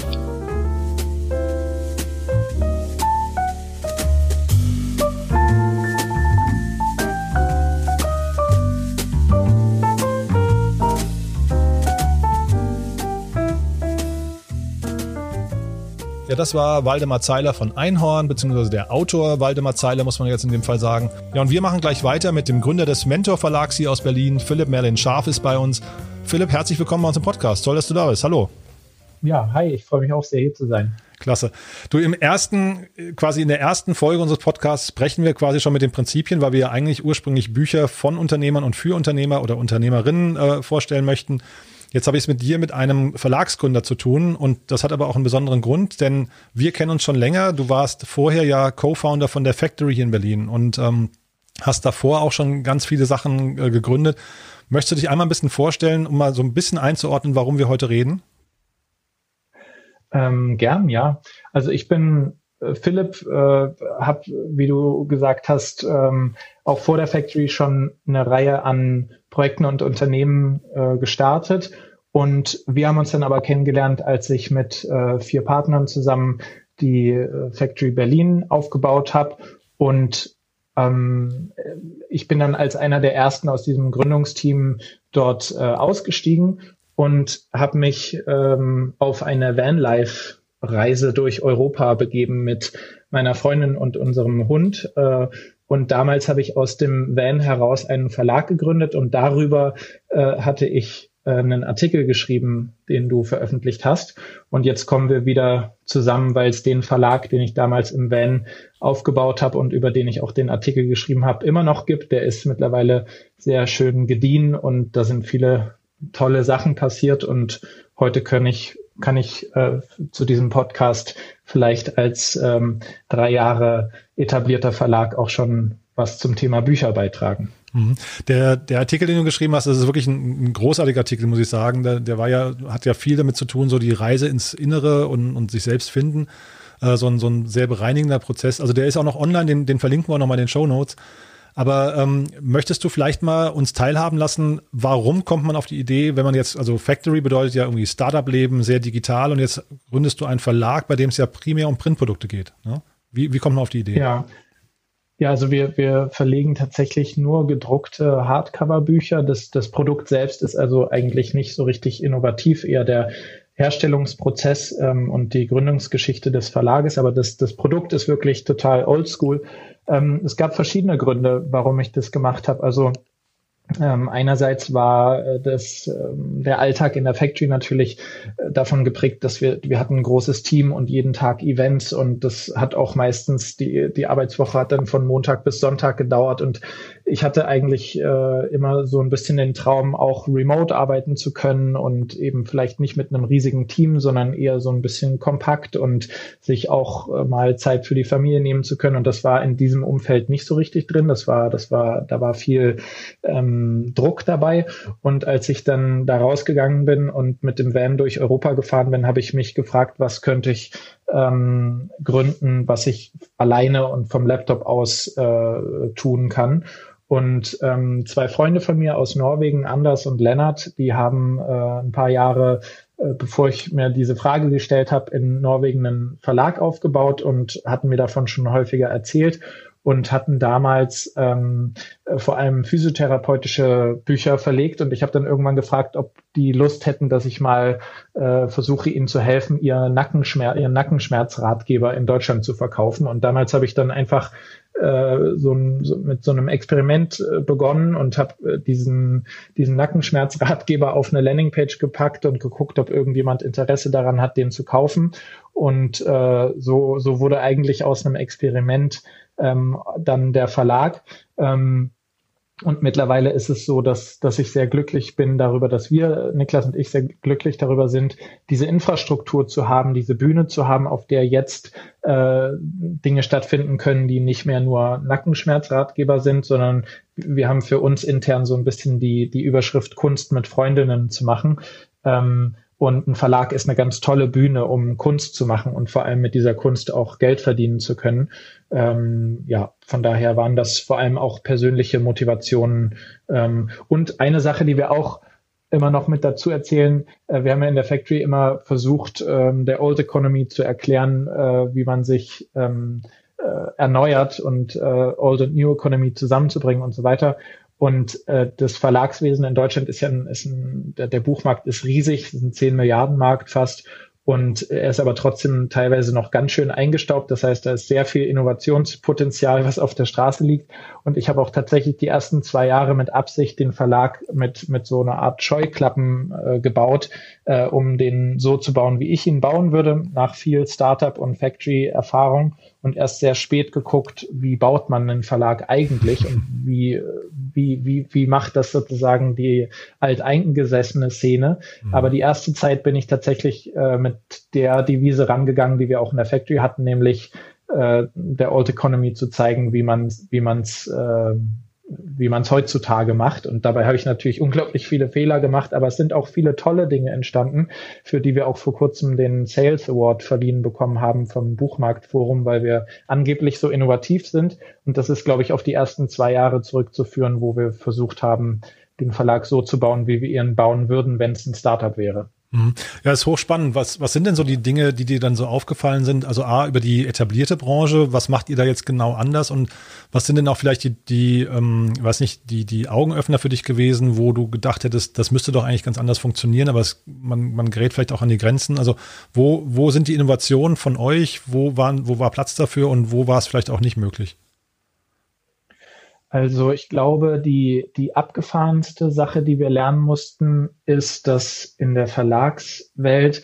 Das war Waldemar Zeiler von Einhorn, beziehungsweise der Autor Waldemar Zeiler, muss man jetzt in dem Fall sagen. Ja, und wir machen gleich weiter mit dem Gründer des Mentor Verlags hier aus Berlin. Philipp Merlin Scharf ist bei uns. Philipp, herzlich willkommen bei uns im Podcast. Toll, dass du da bist. Hallo. Ja, hi, ich freue mich auch sehr, hier zu sein. Klasse. Du, im ersten, quasi in der ersten Folge unseres Podcasts sprechen wir quasi schon mit den Prinzipien, weil wir ja eigentlich ursprünglich Bücher von Unternehmern und für Unternehmer oder Unternehmerinnen äh, vorstellen möchten. Jetzt habe ich es mit dir mit einem Verlagsgründer zu tun und das hat aber auch einen besonderen Grund, denn wir kennen uns schon länger. Du warst vorher ja Co-Founder von der Factory hier in Berlin und ähm, hast davor auch schon ganz viele Sachen äh, gegründet. Möchtest du dich einmal ein bisschen vorstellen, um mal so ein bisschen einzuordnen, warum wir heute reden? Ähm, gern, ja. Also ich bin Philipp, äh, habe, wie du gesagt hast, ähm, auch vor der Factory schon eine Reihe an Projekten und Unternehmen äh, gestartet. Und wir haben uns dann aber kennengelernt, als ich mit äh, vier Partnern zusammen die äh, Factory Berlin aufgebaut habe. Und ähm, ich bin dann als einer der ersten aus diesem Gründungsteam dort äh, ausgestiegen und habe mich ähm, auf eine Vanlife-Reise durch Europa begeben mit meiner Freundin und unserem Hund. Äh, und damals habe ich aus dem Van heraus einen Verlag gegründet und darüber äh, hatte ich äh, einen Artikel geschrieben, den du veröffentlicht hast. Und jetzt kommen wir wieder zusammen, weil es den Verlag, den ich damals im Van aufgebaut habe und über den ich auch den Artikel geschrieben habe, immer noch gibt. Der ist mittlerweile sehr schön gediehen und da sind viele tolle Sachen passiert und heute kann ich kann ich äh, zu diesem Podcast vielleicht als ähm, drei Jahre etablierter Verlag auch schon was zum Thema Bücher beitragen. Mhm. Der, der Artikel, den du geschrieben hast, das ist wirklich ein, ein großartiger Artikel, muss ich sagen. Der, der war ja, hat ja viel damit zu tun, so die Reise ins Innere und, und sich selbst finden. Äh, so, ein, so ein sehr bereinigender Prozess. Also der ist auch noch online, den, den verlinken wir nochmal in den Show Notes. Aber ähm, möchtest du vielleicht mal uns teilhaben lassen, warum kommt man auf die Idee, wenn man jetzt, also Factory bedeutet ja irgendwie Startup-Leben, sehr digital und jetzt gründest du einen Verlag, bei dem es ja primär um Printprodukte geht. Ne? Wie, wie kommt man auf die Idee? Ja. Ja, also wir, wir verlegen tatsächlich nur gedruckte Hardcover-Bücher. Das, das Produkt selbst ist also eigentlich nicht so richtig innovativ, eher der Herstellungsprozess ähm, und die Gründungsgeschichte des Verlages, aber das, das Produkt ist wirklich total oldschool. Ähm, es gab verschiedene Gründe, warum ich das gemacht habe. Also ähm, einerseits war äh, das, äh, der Alltag in der Factory natürlich äh, davon geprägt, dass wir, wir hatten ein großes Team und jeden Tag Events und das hat auch meistens die, die Arbeitswoche hat dann von Montag bis Sonntag gedauert und ich hatte eigentlich äh, immer so ein bisschen den Traum, auch remote arbeiten zu können und eben vielleicht nicht mit einem riesigen Team, sondern eher so ein bisschen kompakt und sich auch äh, mal Zeit für die Familie nehmen zu können. Und das war in diesem Umfeld nicht so richtig drin. Das war, das war, da war viel ähm, Druck dabei. Und als ich dann da rausgegangen bin und mit dem Van durch Europa gefahren bin, habe ich mich gefragt, was könnte ich ähm, gründen, was ich alleine und vom Laptop aus äh, tun kann. Und ähm, zwei Freunde von mir aus Norwegen, Anders und Lennart, die haben äh, ein paar Jahre, äh, bevor ich mir diese Frage gestellt habe, in Norwegen einen Verlag aufgebaut und hatten mir davon schon häufiger erzählt und hatten damals ähm, äh, vor allem physiotherapeutische Bücher verlegt. Und ich habe dann irgendwann gefragt, ob die Lust hätten, dass ich mal äh, versuche, ihnen zu helfen, ihr Nackenschmerz, ihren Nackenschmerzratgeber in Deutschland zu verkaufen. Und damals habe ich dann einfach so, ein, so mit so einem Experiment äh, begonnen und habe äh, diesen, diesen Nackenschmerzratgeber auf eine Landingpage gepackt und geguckt, ob irgendjemand Interesse daran hat, den zu kaufen. Und äh, so, so wurde eigentlich aus einem Experiment ähm, dann der Verlag. Ähm, und mittlerweile ist es so, dass, dass ich sehr glücklich bin darüber, dass wir, Niklas und ich, sehr glücklich darüber sind, diese Infrastruktur zu haben, diese Bühne zu haben, auf der jetzt äh, Dinge stattfinden können, die nicht mehr nur Nackenschmerzratgeber sind, sondern wir haben für uns intern so ein bisschen die, die Überschrift Kunst mit Freundinnen zu machen. Ähm, und ein Verlag ist eine ganz tolle Bühne, um Kunst zu machen und vor allem mit dieser Kunst auch Geld verdienen zu können. Ähm, ja, von daher waren das vor allem auch persönliche Motivationen. Ähm, und eine Sache, die wir auch immer noch mit dazu erzählen, äh, wir haben ja in der Factory immer versucht, ähm, der Old Economy zu erklären, äh, wie man sich ähm, äh, erneuert und äh, Old und New Economy zusammenzubringen und so weiter. Und äh, das Verlagswesen in Deutschland ist ja ein, ist ein der, der Buchmarkt ist riesig, ist ein 10 Milliarden Markt fast. Und er ist aber trotzdem teilweise noch ganz schön eingestaubt. Das heißt, da ist sehr viel Innovationspotenzial, was auf der Straße liegt. Und ich habe auch tatsächlich die ersten zwei Jahre mit Absicht den Verlag mit, mit so einer Art Scheuklappen äh, gebaut, äh, um den so zu bauen, wie ich ihn bauen würde, nach viel Startup und Factory-Erfahrung und erst sehr spät geguckt, wie baut man einen Verlag eigentlich und wie, wie, wie, wie macht das sozusagen die alteingesessene Szene. Mhm. Aber die erste Zeit bin ich tatsächlich äh, mit der Devise rangegangen, die wir auch in der Factory hatten, nämlich äh, der Old Economy zu zeigen, wie man wie man's äh, wie man es heutzutage macht. Und dabei habe ich natürlich unglaublich viele Fehler gemacht, aber es sind auch viele tolle Dinge entstanden, für die wir auch vor kurzem den Sales Award verliehen bekommen haben vom Buchmarktforum, weil wir angeblich so innovativ sind. Und das ist, glaube ich, auf die ersten zwei Jahre zurückzuführen, wo wir versucht haben, den Verlag so zu bauen, wie wir ihn bauen würden, wenn es ein Startup wäre. Mhm. Ja, ist hochspannend. Was, was sind denn so die Dinge, die dir dann so aufgefallen sind? Also A, über die etablierte Branche, was macht ihr da jetzt genau anders? Und was sind denn auch vielleicht die, die ähm, weiß nicht, die, die Augenöffner für dich gewesen, wo du gedacht hättest, das müsste doch eigentlich ganz anders funktionieren, aber es, man, man gerät vielleicht auch an die Grenzen. Also wo, wo sind die Innovationen von euch? Wo, waren, wo war Platz dafür und wo war es vielleicht auch nicht möglich? Also ich glaube, die, die abgefahrenste Sache, die wir lernen mussten, ist, dass in der Verlagswelt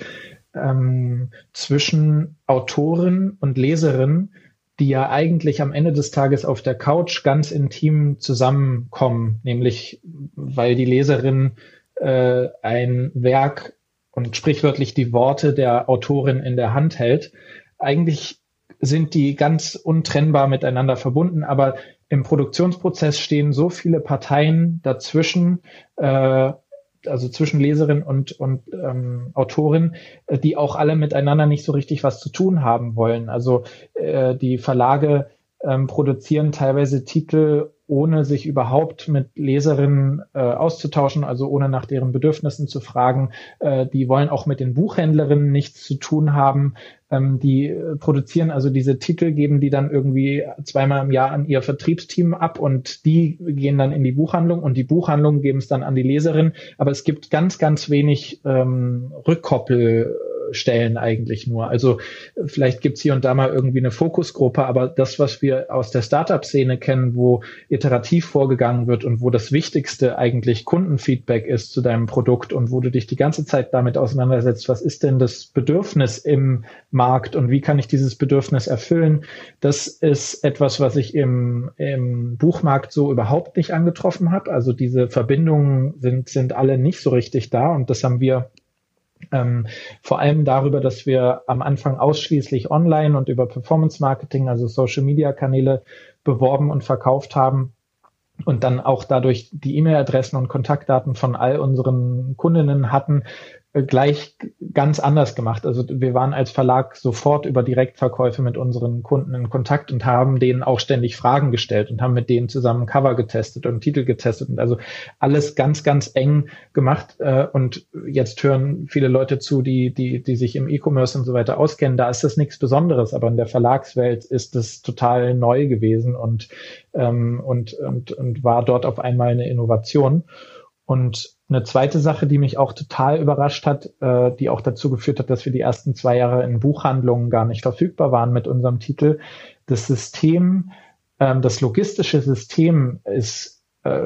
ähm, zwischen Autorin und Leserin, die ja eigentlich am Ende des Tages auf der Couch ganz intim zusammenkommen, nämlich weil die Leserin äh, ein Werk und sprichwörtlich die Worte der Autorin in der Hand hält. Eigentlich sind die ganz untrennbar miteinander verbunden, aber im Produktionsprozess stehen so viele Parteien dazwischen, äh, also zwischen Leserin und, und ähm, Autorin, äh, die auch alle miteinander nicht so richtig was zu tun haben wollen. Also äh, die Verlage ähm, produzieren teilweise Titel ohne sich überhaupt mit Leserinnen äh, auszutauschen, also ohne nach deren Bedürfnissen zu fragen. Äh, die wollen auch mit den Buchhändlerinnen nichts zu tun haben. Ähm, die äh, produzieren also diese Titel, geben die dann irgendwie zweimal im Jahr an ihr Vertriebsteam ab und die gehen dann in die Buchhandlung und die Buchhandlungen geben es dann an die Leserin. Aber es gibt ganz, ganz wenig ähm, Rückkoppel Stellen eigentlich nur. Also vielleicht gibt's hier und da mal irgendwie eine Fokusgruppe, aber das, was wir aus der Startup-Szene kennen, wo iterativ vorgegangen wird und wo das Wichtigste eigentlich Kundenfeedback ist zu deinem Produkt und wo du dich die ganze Zeit damit auseinandersetzt, was ist denn das Bedürfnis im Markt und wie kann ich dieses Bedürfnis erfüllen, das ist etwas, was ich im, im Buchmarkt so überhaupt nicht angetroffen habe. Also diese Verbindungen sind, sind alle nicht so richtig da und das haben wir ähm, vor allem darüber, dass wir am Anfang ausschließlich online und über Performance Marketing, also Social Media Kanäle beworben und verkauft haben und dann auch dadurch die E-Mail-Adressen und Kontaktdaten von all unseren Kundinnen hatten, gleich ganz anders gemacht. Also wir waren als Verlag sofort über Direktverkäufe mit unseren Kunden in Kontakt und haben denen auch ständig Fragen gestellt und haben mit denen zusammen Cover getestet und Titel getestet und also alles ganz, ganz eng gemacht. Äh, und jetzt hören viele Leute zu, die, die, die sich im E-Commerce und so weiter auskennen. Da ist das nichts Besonderes, aber in der Verlagswelt ist das total neu gewesen und, ähm, und, und, und war dort auf einmal eine Innovation. Und eine zweite Sache, die mich auch total überrascht hat, äh, die auch dazu geführt hat, dass wir die ersten zwei Jahre in Buchhandlungen gar nicht verfügbar waren mit unserem Titel. Das System, ähm, das logistische System ist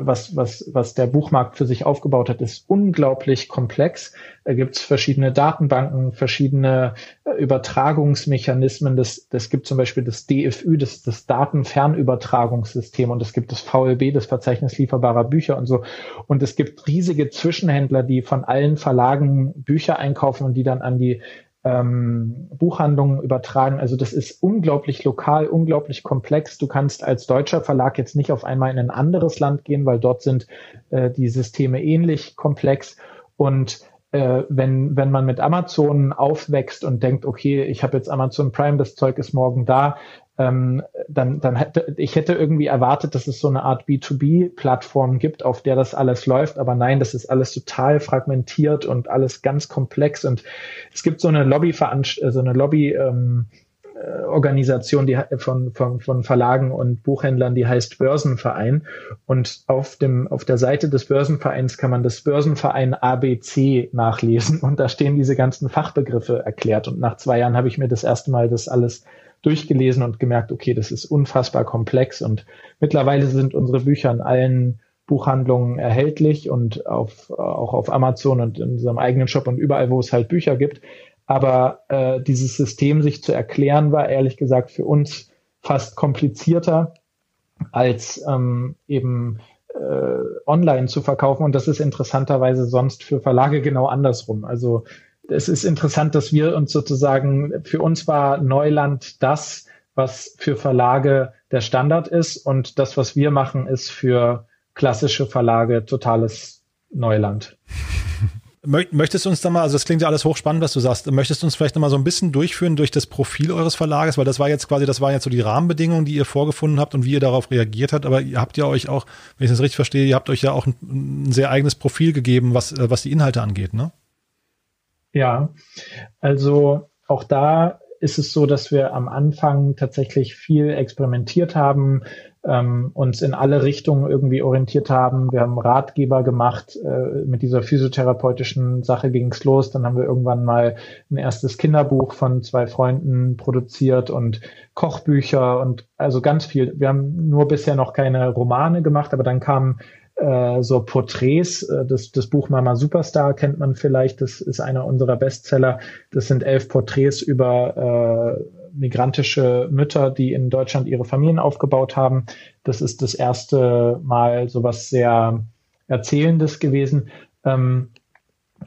was, was, was der Buchmarkt für sich aufgebaut hat, ist unglaublich komplex. Da gibt es verschiedene Datenbanken, verschiedene äh, Übertragungsmechanismen. Das, das gibt zum Beispiel das DFÜ, das, das Datenfernübertragungssystem und es gibt das VLB, das Verzeichnis lieferbarer Bücher und so. Und es gibt riesige Zwischenhändler, die von allen Verlagen Bücher einkaufen und die dann an die ähm, Buchhandlungen übertragen. Also das ist unglaublich lokal, unglaublich komplex. Du kannst als deutscher Verlag jetzt nicht auf einmal in ein anderes Land gehen, weil dort sind äh, die Systeme ähnlich komplex. Und äh, wenn, wenn man mit Amazon aufwächst und denkt, okay, ich habe jetzt Amazon Prime, das Zeug ist morgen da, ähm, dann, dann hätte ich hätte irgendwie erwartet, dass es so eine Art B2B-Plattform gibt, auf der das alles läuft. Aber nein, das ist alles total fragmentiert und alles ganz komplex. Und es gibt so eine Lobby, äh, so eine Lobby, ähm, äh, Organisation die von, von, von Verlagen und Buchhändlern, die heißt Börsenverein. Und auf dem, auf der Seite des Börsenvereins kann man das Börsenverein ABC nachlesen und da stehen diese ganzen Fachbegriffe erklärt. Und nach zwei Jahren habe ich mir das erste Mal das alles durchgelesen und gemerkt, okay, das ist unfassbar komplex und mittlerweile sind unsere Bücher in allen Buchhandlungen erhältlich und auf, auch auf Amazon und in unserem eigenen Shop und überall, wo es halt Bücher gibt. Aber äh, dieses System sich zu erklären, war ehrlich gesagt für uns fast komplizierter als ähm, eben äh, online zu verkaufen. Und das ist interessanterweise sonst für Verlage genau andersrum. Also es ist interessant, dass wir uns sozusagen, für uns war Neuland das, was für Verlage der Standard ist und das, was wir machen, ist für klassische Verlage totales Neuland. Möchtest du uns da mal, also das klingt ja alles hochspannend, was du sagst, möchtest du uns vielleicht noch mal so ein bisschen durchführen durch das Profil eures Verlages, weil das war jetzt quasi, das waren jetzt so die Rahmenbedingungen, die ihr vorgefunden habt und wie ihr darauf reagiert habt, aber ihr habt ja euch auch, wenn ich das richtig verstehe, ihr habt euch ja auch ein, ein sehr eigenes Profil gegeben, was, was die Inhalte angeht, ne? Ja, also auch da ist es so, dass wir am Anfang tatsächlich viel experimentiert haben, ähm, uns in alle Richtungen irgendwie orientiert haben. Wir haben Ratgeber gemacht. Äh, mit dieser physiotherapeutischen Sache ging's los. Dann haben wir irgendwann mal ein erstes Kinderbuch von zwei Freunden produziert und Kochbücher und also ganz viel. Wir haben nur bisher noch keine Romane gemacht, aber dann kamen äh, so Porträts. Äh, das, das Buch Mama Superstar kennt man vielleicht. Das ist einer unserer Bestseller. Das sind elf Porträts über äh, migrantische Mütter, die in Deutschland ihre Familien aufgebaut haben. Das ist das erste Mal sowas sehr Erzählendes gewesen. Ähm,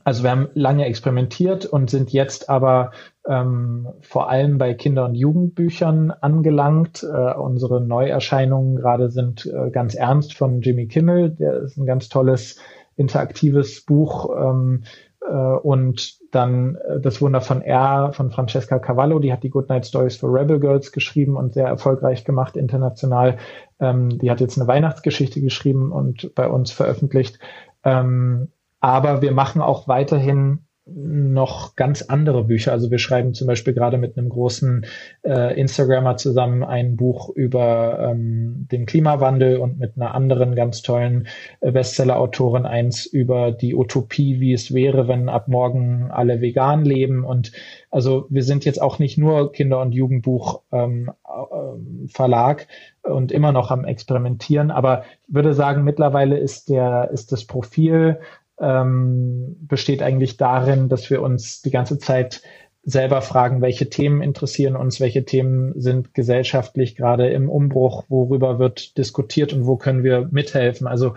also wir haben lange experimentiert und sind jetzt aber ähm, vor allem bei Kinder- und Jugendbüchern angelangt. Äh, unsere Neuerscheinungen gerade sind äh, ganz ernst von Jimmy Kimmel. Der ist ein ganz tolles interaktives Buch. Ähm, äh, und dann äh, Das Wunder von R von Francesca Cavallo, die hat die Goodnight Stories for Rebel Girls geschrieben und sehr erfolgreich gemacht international. Ähm, die hat jetzt eine Weihnachtsgeschichte geschrieben und bei uns veröffentlicht. Ähm, aber wir machen auch weiterhin noch ganz andere Bücher. Also wir schreiben zum Beispiel gerade mit einem großen äh, Instagrammer zusammen ein Buch über ähm, den Klimawandel und mit einer anderen ganz tollen äh, Bestseller-Autorin eins über die Utopie, wie es wäre, wenn ab morgen alle vegan leben. Und also wir sind jetzt auch nicht nur Kinder- und Jugendbuch ähm, äh, und immer noch am Experimentieren, aber ich würde sagen, mittlerweile ist der ist das Profil ähm, besteht eigentlich darin, dass wir uns die ganze Zeit selber fragen, welche Themen interessieren uns, welche Themen sind gesellschaftlich gerade im Umbruch, worüber wird diskutiert und wo können wir mithelfen. Also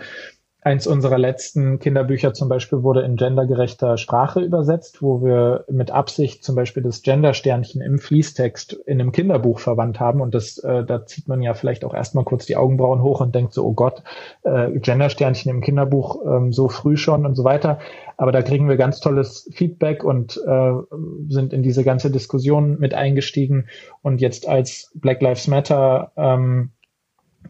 Eins unserer letzten Kinderbücher zum Beispiel wurde in gendergerechter Sprache übersetzt, wo wir mit Absicht zum Beispiel das Gendersternchen im Fließtext in einem Kinderbuch verwandt haben. Und das, äh, da zieht man ja vielleicht auch erstmal kurz die Augenbrauen hoch und denkt so, oh Gott, äh, Gendersternchen im Kinderbuch ähm, so früh schon und so weiter. Aber da kriegen wir ganz tolles Feedback und äh, sind in diese ganze Diskussion mit eingestiegen. Und jetzt als Black Lives Matter ähm,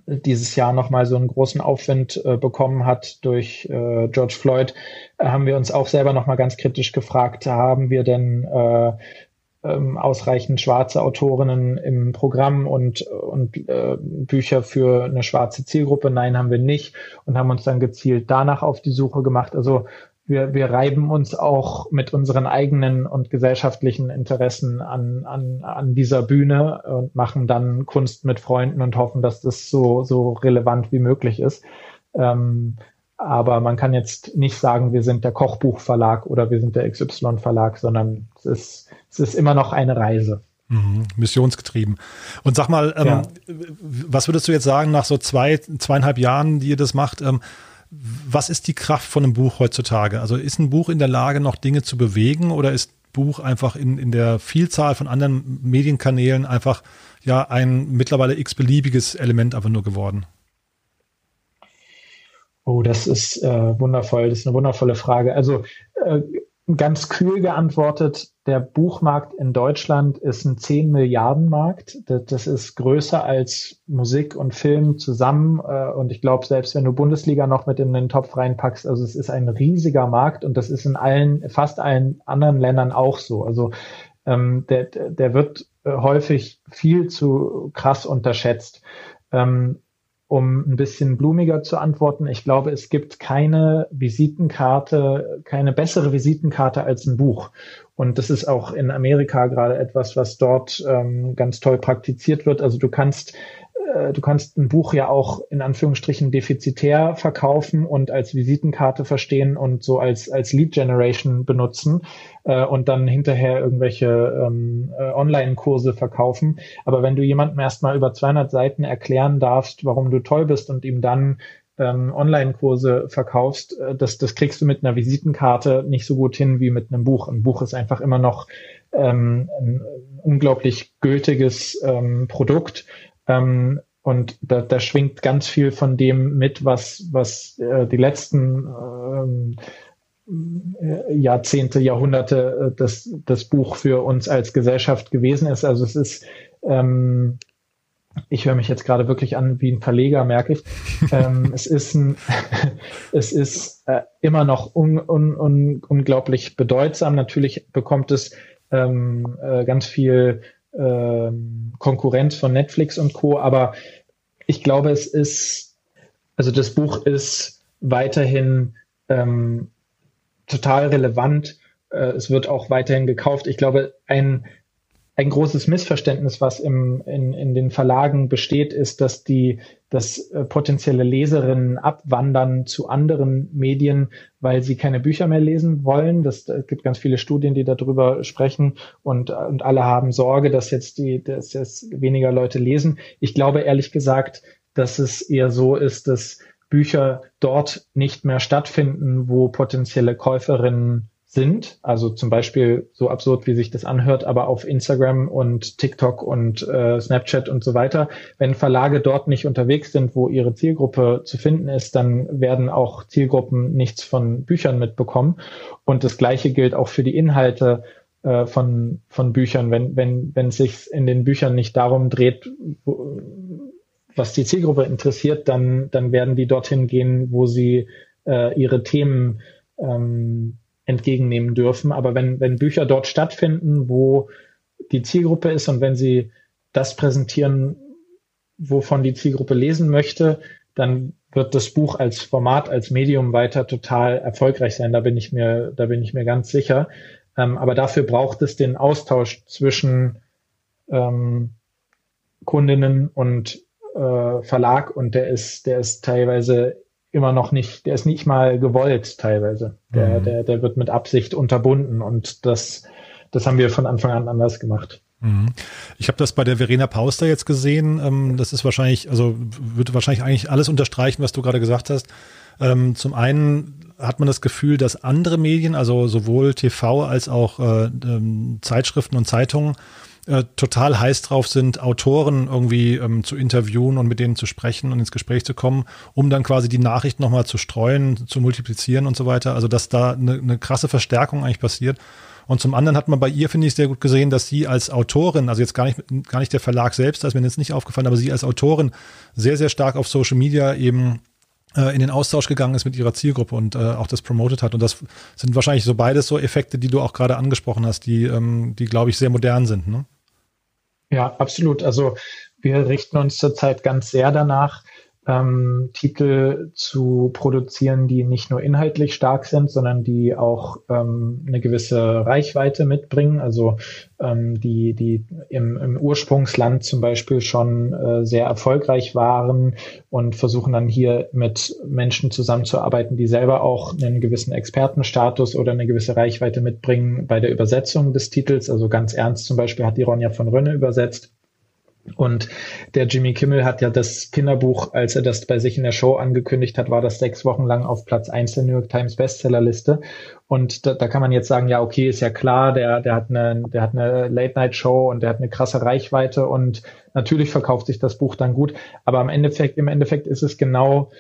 dieses Jahr nochmal so einen großen Aufwind äh, bekommen hat durch äh, George Floyd, haben wir uns auch selber nochmal ganz kritisch gefragt, haben wir denn äh, ähm, ausreichend schwarze Autorinnen im Programm und, und äh, Bücher für eine schwarze Zielgruppe? Nein, haben wir nicht und haben uns dann gezielt danach auf die Suche gemacht. Also wir, wir reiben uns auch mit unseren eigenen und gesellschaftlichen Interessen an, an, an dieser Bühne und machen dann Kunst mit Freunden und hoffen, dass das so, so relevant wie möglich ist. Ähm, aber man kann jetzt nicht sagen, wir sind der Kochbuchverlag oder wir sind der XY-Verlag, sondern es ist, es ist immer noch eine Reise. Mhm, missionsgetrieben. Und sag mal, ähm, ja. was würdest du jetzt sagen nach so zwei, zweieinhalb Jahren, die ihr das macht? Ähm, was ist die Kraft von einem Buch heutzutage? Also ist ein Buch in der Lage, noch Dinge zu bewegen oder ist Buch einfach in, in der Vielzahl von anderen Medienkanälen einfach ja ein mittlerweile x-beliebiges Element einfach nur geworden? Oh, das ist äh, wundervoll. Das ist eine wundervolle Frage. Also äh, ganz kühl geantwortet, der Buchmarkt in Deutschland ist ein 10 Milliarden Markt. Das ist größer als Musik und Film zusammen. Äh, und ich glaube, selbst wenn du Bundesliga noch mit in den Topf reinpackst, also es ist ein riesiger Markt und das ist in allen, fast allen anderen Ländern auch so. Also ähm, der, der wird äh, häufig viel zu krass unterschätzt. Ähm, um ein bisschen blumiger zu antworten, ich glaube, es gibt keine Visitenkarte, keine bessere Visitenkarte als ein Buch. Und das ist auch in Amerika gerade etwas, was dort ähm, ganz toll praktiziert wird. Also du kannst äh, du kannst ein Buch ja auch in Anführungsstrichen defizitär verkaufen und als Visitenkarte verstehen und so als, als Lead Generation benutzen äh, und dann hinterher irgendwelche ähm, äh, Online-Kurse verkaufen. Aber wenn du jemandem erstmal über 200 Seiten erklären darfst, warum du toll bist und ihm dann ähm, Online-Kurse verkaufst, äh, das, das kriegst du mit einer Visitenkarte nicht so gut hin wie mit einem Buch. Ein Buch ist einfach immer noch ähm, ein unglaublich gültiges ähm, Produkt ähm, und da, da schwingt ganz viel von dem mit, was, was äh, die letzten ähm, äh, Jahrzehnte, Jahrhunderte äh, das, das Buch für uns als Gesellschaft gewesen ist. Also es ist, ähm, ich höre mich jetzt gerade wirklich an wie ein Verleger, merke ich. ähm, <laughs> es ist, ein, <laughs> es ist äh, immer noch un, un, un, unglaublich bedeutsam. Natürlich bekommt es ähm, äh, ganz viel ähm, Konkurrenz von Netflix und Co. Aber ich glaube, es ist, also das Buch ist weiterhin ähm, total relevant. Äh, es wird auch weiterhin gekauft. Ich glaube, ein ein großes Missverständnis, was im, in, in den Verlagen besteht, ist, dass die, dass äh, potenzielle Leserinnen abwandern zu anderen Medien, weil sie keine Bücher mehr lesen wollen. Das, es gibt ganz viele Studien, die darüber sprechen und, und alle haben Sorge, dass jetzt die, dass jetzt weniger Leute lesen. Ich glaube ehrlich gesagt, dass es eher so ist, dass Bücher dort nicht mehr stattfinden, wo potenzielle Käuferinnen sind. Also zum Beispiel so absurd, wie sich das anhört, aber auf Instagram und TikTok und äh, Snapchat und so weiter. Wenn Verlage dort nicht unterwegs sind, wo ihre Zielgruppe zu finden ist, dann werden auch Zielgruppen nichts von Büchern mitbekommen. Und das Gleiche gilt auch für die Inhalte äh, von, von Büchern. Wenn, wenn, wenn es sich in den Büchern nicht darum dreht, wo, was die Zielgruppe interessiert, dann, dann werden die dorthin gehen, wo sie äh, ihre Themen ähm, entgegennehmen dürfen. Aber wenn, wenn Bücher dort stattfinden, wo die Zielgruppe ist und wenn sie das präsentieren, wovon die Zielgruppe lesen möchte, dann wird das Buch als Format, als Medium weiter total erfolgreich sein. Da bin ich mir, da bin ich mir ganz sicher. Ähm, aber dafür braucht es den Austausch zwischen ähm, Kundinnen und äh, Verlag und der ist, der ist teilweise immer noch nicht, der ist nicht mal gewollt teilweise. Der, mhm. der, der wird mit Absicht unterbunden und das, das haben wir von Anfang an anders gemacht. Mhm. Ich habe das bei der Verena Pauster jetzt gesehen. Ähm, das ist wahrscheinlich, also würde wahrscheinlich eigentlich alles unterstreichen, was du gerade gesagt hast. Ähm, zum einen hat man das Gefühl, dass andere Medien, also sowohl TV als auch äh, ähm, Zeitschriften und Zeitungen, äh, total heiß drauf sind, Autoren irgendwie ähm, zu interviewen und mit denen zu sprechen und ins Gespräch zu kommen, um dann quasi die Nachricht nochmal zu streuen, zu multiplizieren und so weiter. Also dass da eine, eine krasse Verstärkung eigentlich passiert. Und zum anderen hat man bei ihr, finde ich, sehr gut gesehen, dass sie als Autorin, also jetzt gar nicht, gar nicht der Verlag selbst, das ist mir jetzt nicht aufgefallen, aber sie als Autorin sehr, sehr stark auf Social Media eben äh, in den Austausch gegangen ist mit ihrer Zielgruppe und äh, auch das promoted hat. Und das sind wahrscheinlich so beides so Effekte, die du auch gerade angesprochen hast, die, ähm, die glaube ich, sehr modern sind. Ne? Ja, absolut. Also wir richten uns zurzeit ganz sehr danach, ähm, Titel zu produzieren, die nicht nur inhaltlich stark sind, sondern die auch ähm, eine gewisse Reichweite mitbringen. Also ähm, die, die im, im Ursprungsland zum Beispiel schon äh, sehr erfolgreich waren und versuchen dann hier mit Menschen zusammenzuarbeiten, die selber auch einen gewissen Expertenstatus oder eine gewisse Reichweite mitbringen bei der Übersetzung des Titels. Also ganz ernst zum Beispiel hat die Ronja von Rönne übersetzt. Und der Jimmy Kimmel hat ja das Kinderbuch, als er das bei sich in der Show angekündigt hat, war das sechs Wochen lang auf Platz eins der New York Times Bestsellerliste. Und da, da kann man jetzt sagen, ja, okay, ist ja klar, der, der hat eine, der hat eine Late-Night-Show und der hat eine krasse Reichweite und natürlich verkauft sich das Buch dann gut. Aber im Endeffekt, im Endeffekt ist es genau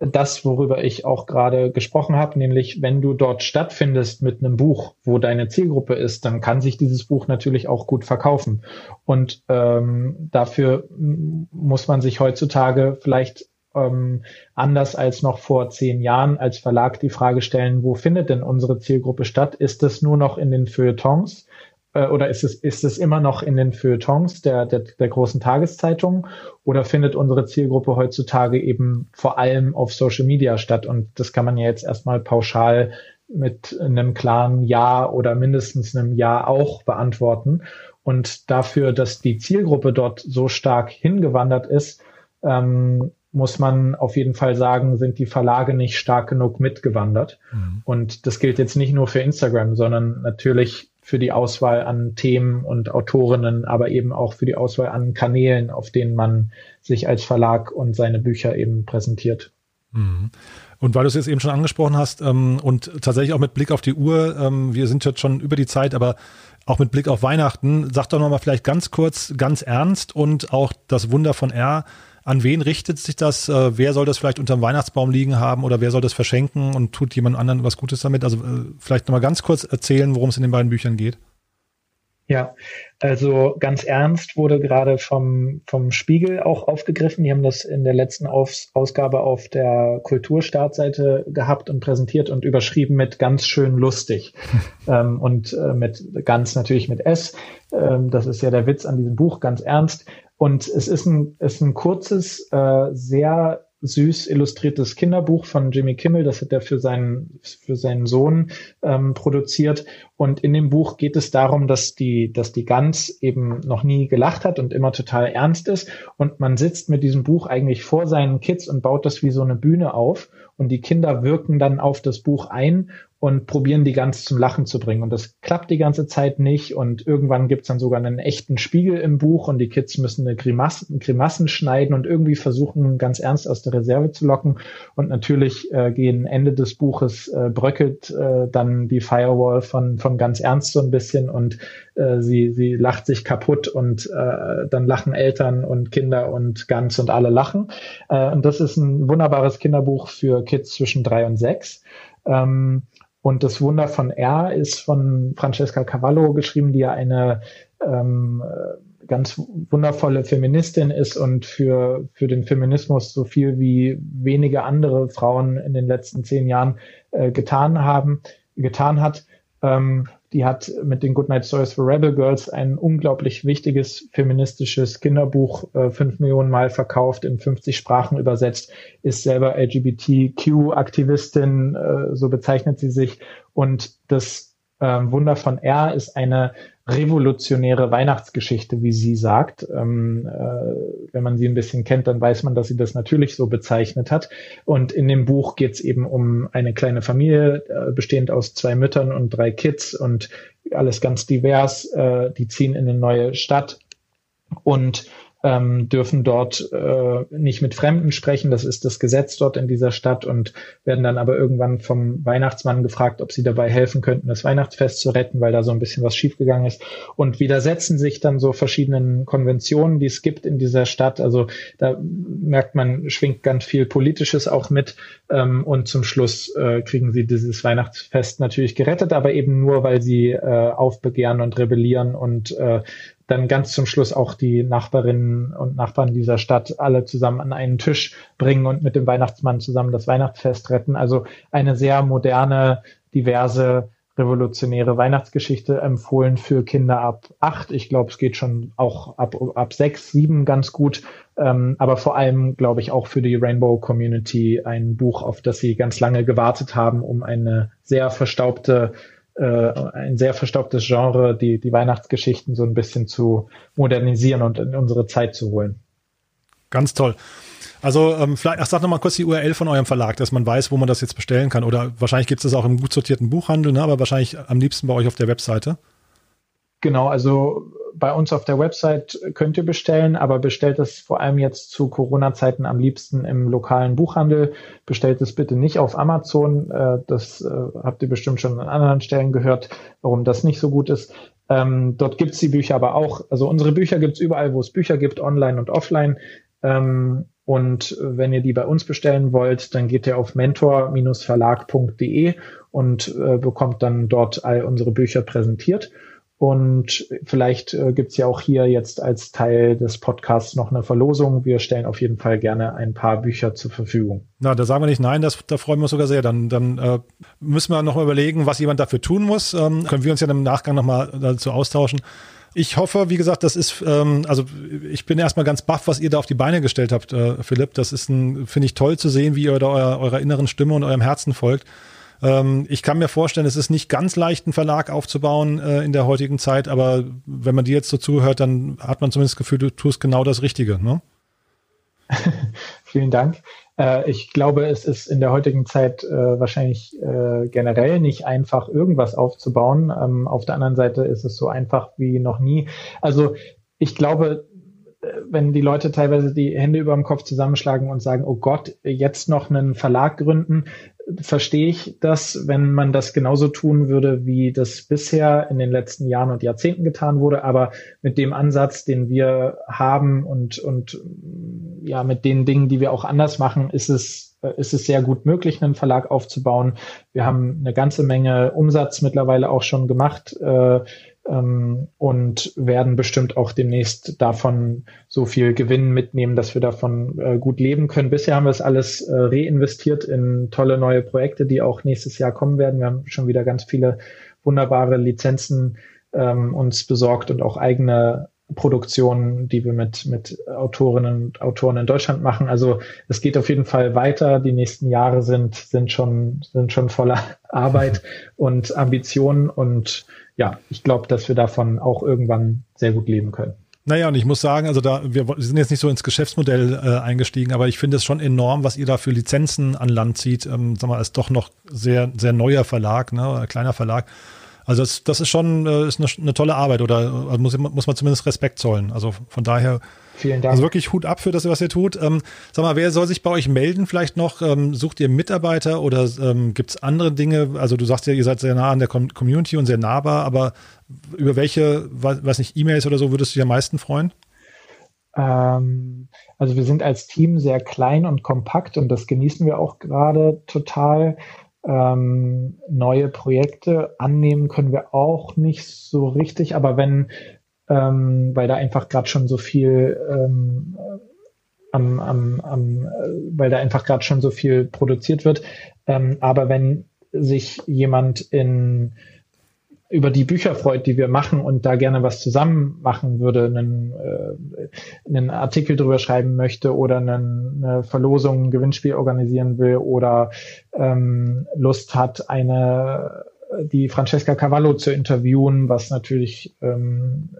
das, worüber ich auch gerade gesprochen habe, nämlich wenn du dort stattfindest mit einem Buch, wo deine Zielgruppe ist, dann kann sich dieses Buch natürlich auch gut verkaufen. Und ähm, dafür muss man sich heutzutage vielleicht ähm, anders als noch vor zehn Jahren als Verlag die Frage stellen, wo findet denn unsere Zielgruppe statt? Ist das nur noch in den Feuilletons? Äh, oder ist es, ist es immer noch in den Feuilletons der, der, der großen Tageszeitungen oder findet unsere Zielgruppe heutzutage eben vor allem auf Social Media statt? Und das kann man ja jetzt erstmal pauschal mit einem klaren Ja oder mindestens einem Ja auch beantworten. Und dafür, dass die Zielgruppe dort so stark hingewandert ist, ähm, muss man auf jeden Fall sagen, sind die Verlage nicht stark genug mitgewandert. Mhm. Und das gilt jetzt nicht nur für Instagram, sondern natürlich für die Auswahl an Themen und Autorinnen, aber eben auch für die Auswahl an Kanälen, auf denen man sich als Verlag und seine Bücher eben präsentiert. Mhm. Und weil du es jetzt eben schon angesprochen hast ähm, und tatsächlich auch mit Blick auf die Uhr, ähm, wir sind jetzt schon über die Zeit, aber auch mit Blick auf Weihnachten, sag doch nochmal vielleicht ganz kurz, ganz ernst und auch das Wunder von R. An wen richtet sich das? Äh, wer soll das vielleicht unterm Weihnachtsbaum liegen haben oder wer soll das verschenken und tut jemand anderen was Gutes damit? Also äh, vielleicht nochmal ganz kurz erzählen, worum es in den beiden Büchern geht. Ja, also ganz ernst wurde gerade vom, vom Spiegel auch aufgegriffen. Die haben das in der letzten Aus Ausgabe auf der Kulturstartseite gehabt und präsentiert und überschrieben mit ganz schön lustig. <laughs> ähm, und äh, mit ganz natürlich mit S. Ähm, das ist ja der Witz an diesem Buch, ganz ernst. Und es ist ein, ist ein kurzes, äh, sehr süß illustriertes Kinderbuch von Jimmy Kimmel. Das hat er für seinen, für seinen Sohn ähm, produziert. Und in dem Buch geht es darum, dass die, dass die Gans eben noch nie gelacht hat und immer total ernst ist. Und man sitzt mit diesem Buch eigentlich vor seinen Kids und baut das wie so eine Bühne auf. Und die Kinder wirken dann auf das Buch ein und probieren die Gans zum Lachen zu bringen. Und das klappt die ganze Zeit nicht. Und irgendwann gibt's dann sogar einen echten Spiegel im Buch und die Kids müssen eine Grimassen, Grimassen schneiden und irgendwie versuchen, ganz ernst aus der Reserve zu locken. Und natürlich äh, gehen Ende des Buches äh, bröckelt äh, dann die Firewall von, von ganz ernst so ein bisschen und äh, sie, sie lacht sich kaputt und äh, dann lachen Eltern und Kinder und Gans und alle lachen. Äh, und das ist ein wunderbares Kinderbuch für Kids zwischen drei und sechs. Ähm, und das Wunder von R ist von Francesca Cavallo geschrieben, die ja eine ähm, ganz wundervolle Feministin ist und für, für den Feminismus so viel wie wenige andere Frauen in den letzten zehn Jahren äh, getan haben. getan hat. Ähm, die hat mit den Goodnight Stories for Rebel Girls ein unglaublich wichtiges feministisches Kinderbuch äh, fünf Millionen Mal verkauft, in 50 Sprachen übersetzt, ist selber LGBTQ-Aktivistin, äh, so bezeichnet sie sich. Und das ähm, Wunder von R ist eine revolutionäre Weihnachtsgeschichte, wie sie sagt. Ähm, äh, wenn man sie ein bisschen kennt, dann weiß man, dass sie das natürlich so bezeichnet hat. Und in dem Buch geht es eben um eine kleine Familie, äh, bestehend aus zwei Müttern und drei Kids und alles ganz divers. Äh, die ziehen in eine neue Stadt und ähm, dürfen dort äh, nicht mit Fremden sprechen. Das ist das Gesetz dort in dieser Stadt und werden dann aber irgendwann vom Weihnachtsmann gefragt, ob sie dabei helfen könnten, das Weihnachtsfest zu retten, weil da so ein bisschen was schiefgegangen ist und widersetzen sich dann so verschiedenen Konventionen, die es gibt in dieser Stadt. Also da merkt man, schwingt ganz viel Politisches auch mit ähm, und zum Schluss äh, kriegen sie dieses Weihnachtsfest natürlich gerettet, aber eben nur, weil sie äh, aufbegehren und rebellieren und äh, dann ganz zum Schluss auch die Nachbarinnen und Nachbarn dieser Stadt alle zusammen an einen Tisch bringen und mit dem Weihnachtsmann zusammen das Weihnachtsfest retten. Also eine sehr moderne, diverse, revolutionäre Weihnachtsgeschichte empfohlen für Kinder ab acht. Ich glaube, es geht schon auch ab, ab sechs, sieben ganz gut. Ähm, aber vor allem, glaube ich, auch für die Rainbow Community ein Buch, auf das sie ganz lange gewartet haben, um eine sehr verstaubte ein sehr verstaubtes Genre, die, die Weihnachtsgeschichten so ein bisschen zu modernisieren und in unsere Zeit zu holen. Ganz toll. Also ähm, vielleicht, ach, sag noch mal kurz die URL von eurem Verlag, dass man weiß, wo man das jetzt bestellen kann. Oder wahrscheinlich gibt es das auch im gut sortierten Buchhandel, ne? aber wahrscheinlich am liebsten bei euch auf der Webseite. Genau, also bei uns auf der Website könnt ihr bestellen, aber bestellt es vor allem jetzt zu Corona-Zeiten am liebsten im lokalen Buchhandel. Bestellt es bitte nicht auf Amazon. Äh, das äh, habt ihr bestimmt schon an anderen Stellen gehört, warum das nicht so gut ist. Ähm, dort gibt's die Bücher aber auch. Also unsere Bücher gibt's überall, wo es Bücher gibt, online und offline. Ähm, und wenn ihr die bei uns bestellen wollt, dann geht ihr auf mentor-verlag.de und äh, bekommt dann dort all unsere Bücher präsentiert. Und vielleicht äh, gibt's ja auch hier jetzt als Teil des Podcasts noch eine Verlosung. Wir stellen auf jeden Fall gerne ein paar Bücher zur Verfügung. Na, da sagen wir nicht nein, das, da freuen wir uns sogar sehr. Dann, dann äh, müssen wir noch mal überlegen, was jemand dafür tun muss. Ähm, können wir uns ja im Nachgang noch mal dazu austauschen. Ich hoffe, wie gesagt, das ist, ähm, also ich bin erstmal ganz baff, was ihr da auf die Beine gestellt habt, äh, Philipp. Das ist ein, finde ich toll zu sehen, wie ihr da eurer, eurer inneren Stimme und eurem Herzen folgt. Ähm, ich kann mir vorstellen, es ist nicht ganz leicht, einen Verlag aufzubauen äh, in der heutigen Zeit, aber wenn man dir jetzt so zuhört, dann hat man zumindest das Gefühl, du tust genau das Richtige. Ne? <laughs> Vielen Dank. Äh, ich glaube, es ist in der heutigen Zeit äh, wahrscheinlich äh, generell nicht einfach, irgendwas aufzubauen. Ähm, auf der anderen Seite ist es so einfach wie noch nie. Also ich glaube, wenn die Leute teilweise die Hände über dem Kopf zusammenschlagen und sagen, oh Gott, jetzt noch einen Verlag gründen, verstehe ich das, wenn man das genauso tun würde, wie das bisher in den letzten Jahren und Jahrzehnten getan wurde, aber mit dem Ansatz, den wir haben und, und ja, mit den Dingen, die wir auch anders machen, ist es, ist es sehr gut möglich, einen Verlag aufzubauen. Wir haben eine ganze Menge Umsatz mittlerweile auch schon gemacht. Äh, ähm, und werden bestimmt auch demnächst davon so viel Gewinn mitnehmen, dass wir davon äh, gut leben können. Bisher haben wir es alles äh, reinvestiert in tolle neue Projekte, die auch nächstes Jahr kommen werden. Wir haben schon wieder ganz viele wunderbare Lizenzen ähm, uns besorgt und auch eigene Produktionen, die wir mit, mit Autorinnen und Autoren in Deutschland machen. Also es geht auf jeden Fall weiter. Die nächsten Jahre sind, sind schon, sind schon voller <laughs> Arbeit <laughs> und Ambitionen und ja, ich glaube, dass wir davon auch irgendwann sehr gut leben können. Naja, und ich muss sagen, also da, wir sind jetzt nicht so ins Geschäftsmodell äh, eingestiegen, aber ich finde es schon enorm, was ihr da für Lizenzen an Land zieht. Ähm, sag mal, als doch noch sehr, sehr neuer Verlag, ne, kleiner Verlag. Also das, das ist schon äh, ist eine, eine tolle Arbeit oder also muss, muss man zumindest Respekt zollen. Also von daher Vielen Dank. Also wirklich Hut ab für das, was ihr tut. Ähm, sag mal, wer soll sich bei euch melden vielleicht noch? Ähm, sucht ihr Mitarbeiter oder ähm, gibt es andere Dinge? Also du sagst ja, ihr seid sehr nah an der Com Community und sehr nahbar, aber über welche, weiß nicht, E-Mails oder so würdest du dich am meisten freuen? Ähm, also wir sind als Team sehr klein und kompakt und das genießen wir auch gerade total. Ähm, neue Projekte annehmen können wir auch nicht so richtig, aber wenn ähm, weil da einfach gerade schon so viel ähm, am, am, am, äh, weil da einfach gerade schon so viel produziert wird. Ähm, aber wenn sich jemand in über die Bücher freut, die wir machen und da gerne was zusammen machen würde, einen, äh, einen Artikel drüber schreiben möchte oder einen, eine Verlosung, ein Gewinnspiel organisieren will oder ähm, Lust hat, eine die Francesca Cavallo zu interviewen, was natürlich ähm,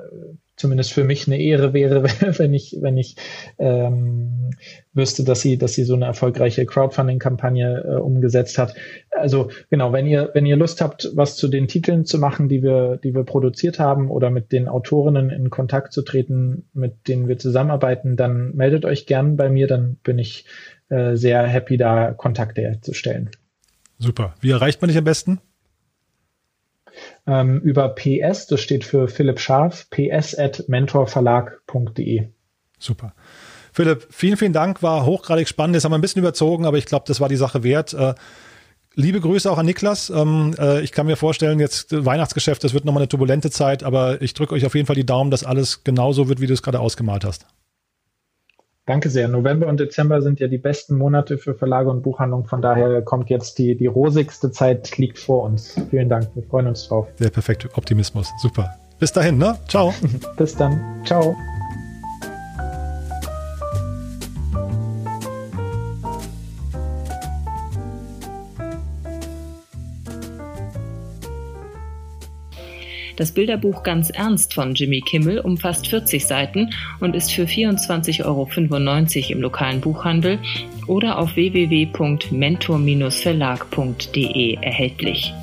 zumindest für mich eine Ehre wäre, <laughs> wenn ich, wenn ich ähm, wüsste, dass sie, dass sie so eine erfolgreiche Crowdfunding-Kampagne äh, umgesetzt hat. Also genau, wenn ihr, wenn ihr Lust habt, was zu den Titeln zu machen, die wir, die wir produziert haben oder mit den Autorinnen in Kontakt zu treten, mit denen wir zusammenarbeiten, dann meldet euch gern bei mir, dann bin ich äh, sehr happy, da Kontakte herzustellen. Super. Wie erreicht man dich am besten? Ähm, über PS, das steht für Philipp Scharf, ps at mentorverlag.de. Super. Philipp, vielen, vielen Dank, war hochgradig spannend. Das haben wir ein bisschen überzogen, aber ich glaube, das war die Sache wert. Äh, liebe Grüße auch an Niklas. Ähm, äh, ich kann mir vorstellen, jetzt Weihnachtsgeschäft, das wird nochmal eine turbulente Zeit, aber ich drücke euch auf jeden Fall die Daumen, dass alles genauso wird, wie du es gerade ausgemalt hast. Danke sehr. November und Dezember sind ja die besten Monate für Verlage und Buchhandlung. Von daher kommt jetzt die, die rosigste Zeit, liegt vor uns. Vielen Dank. Wir freuen uns drauf. Der perfekte Optimismus. Super. Bis dahin, ne? Ciao. <laughs> Bis dann. Ciao. Das Bilderbuch Ganz Ernst von Jimmy Kimmel umfasst 40 Seiten und ist für 24,95 Euro im lokalen Buchhandel oder auf www.mentor-verlag.de erhältlich.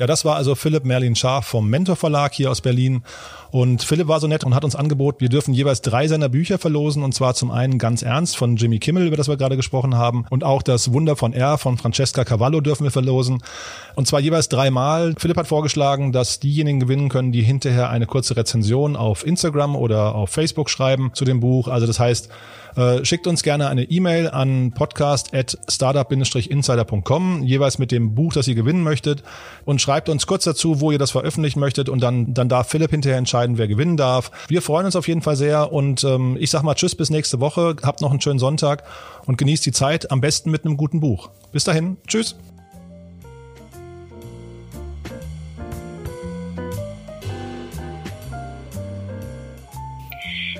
Ja, das war also Philipp Merlin Scharf vom Mentor Verlag hier aus Berlin. Und Philipp war so nett und hat uns angeboten, wir dürfen jeweils drei seiner Bücher verlosen. Und zwar zum einen ganz ernst von Jimmy Kimmel, über das wir gerade gesprochen haben. Und auch das Wunder von R von Francesca Cavallo dürfen wir verlosen. Und zwar jeweils dreimal. Philipp hat vorgeschlagen, dass diejenigen gewinnen können, die hinterher eine kurze Rezension auf Instagram oder auf Facebook schreiben zu dem Buch. Also das heißt, äh, schickt uns gerne eine E-Mail an podcast.startup-insider.com, jeweils mit dem Buch, das ihr gewinnen möchtet und schreibt uns kurz dazu, wo ihr das veröffentlichen möchtet und dann, dann darf Philipp hinterher entscheiden, wer gewinnen darf. Wir freuen uns auf jeden Fall sehr und ähm, ich sag mal Tschüss bis nächste Woche. Habt noch einen schönen Sonntag und genießt die Zeit, am besten mit einem guten Buch. Bis dahin, Tschüss.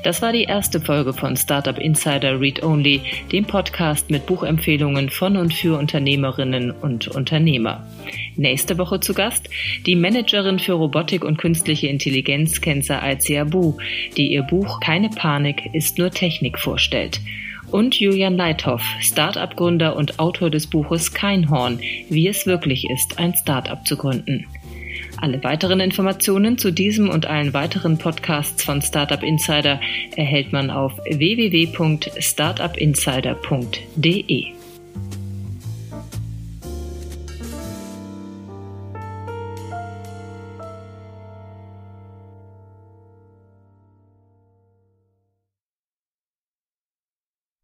Das war die erste Folge von Startup Insider Read Only, dem Podcast mit Buchempfehlungen von und für Unternehmerinnen und Unternehmer. Nächste Woche zu Gast die Managerin für Robotik und künstliche Intelligenz Kenza Alziabu, die ihr Buch Keine Panik ist nur Technik vorstellt. Und Julian Leithoff, Startup-Gründer und Autor des Buches Keinhorn, wie es wirklich ist, ein Startup zu gründen. Alle weiteren Informationen zu diesem und allen weiteren Podcasts von Startup Insider erhält man auf www.startupinsider.de.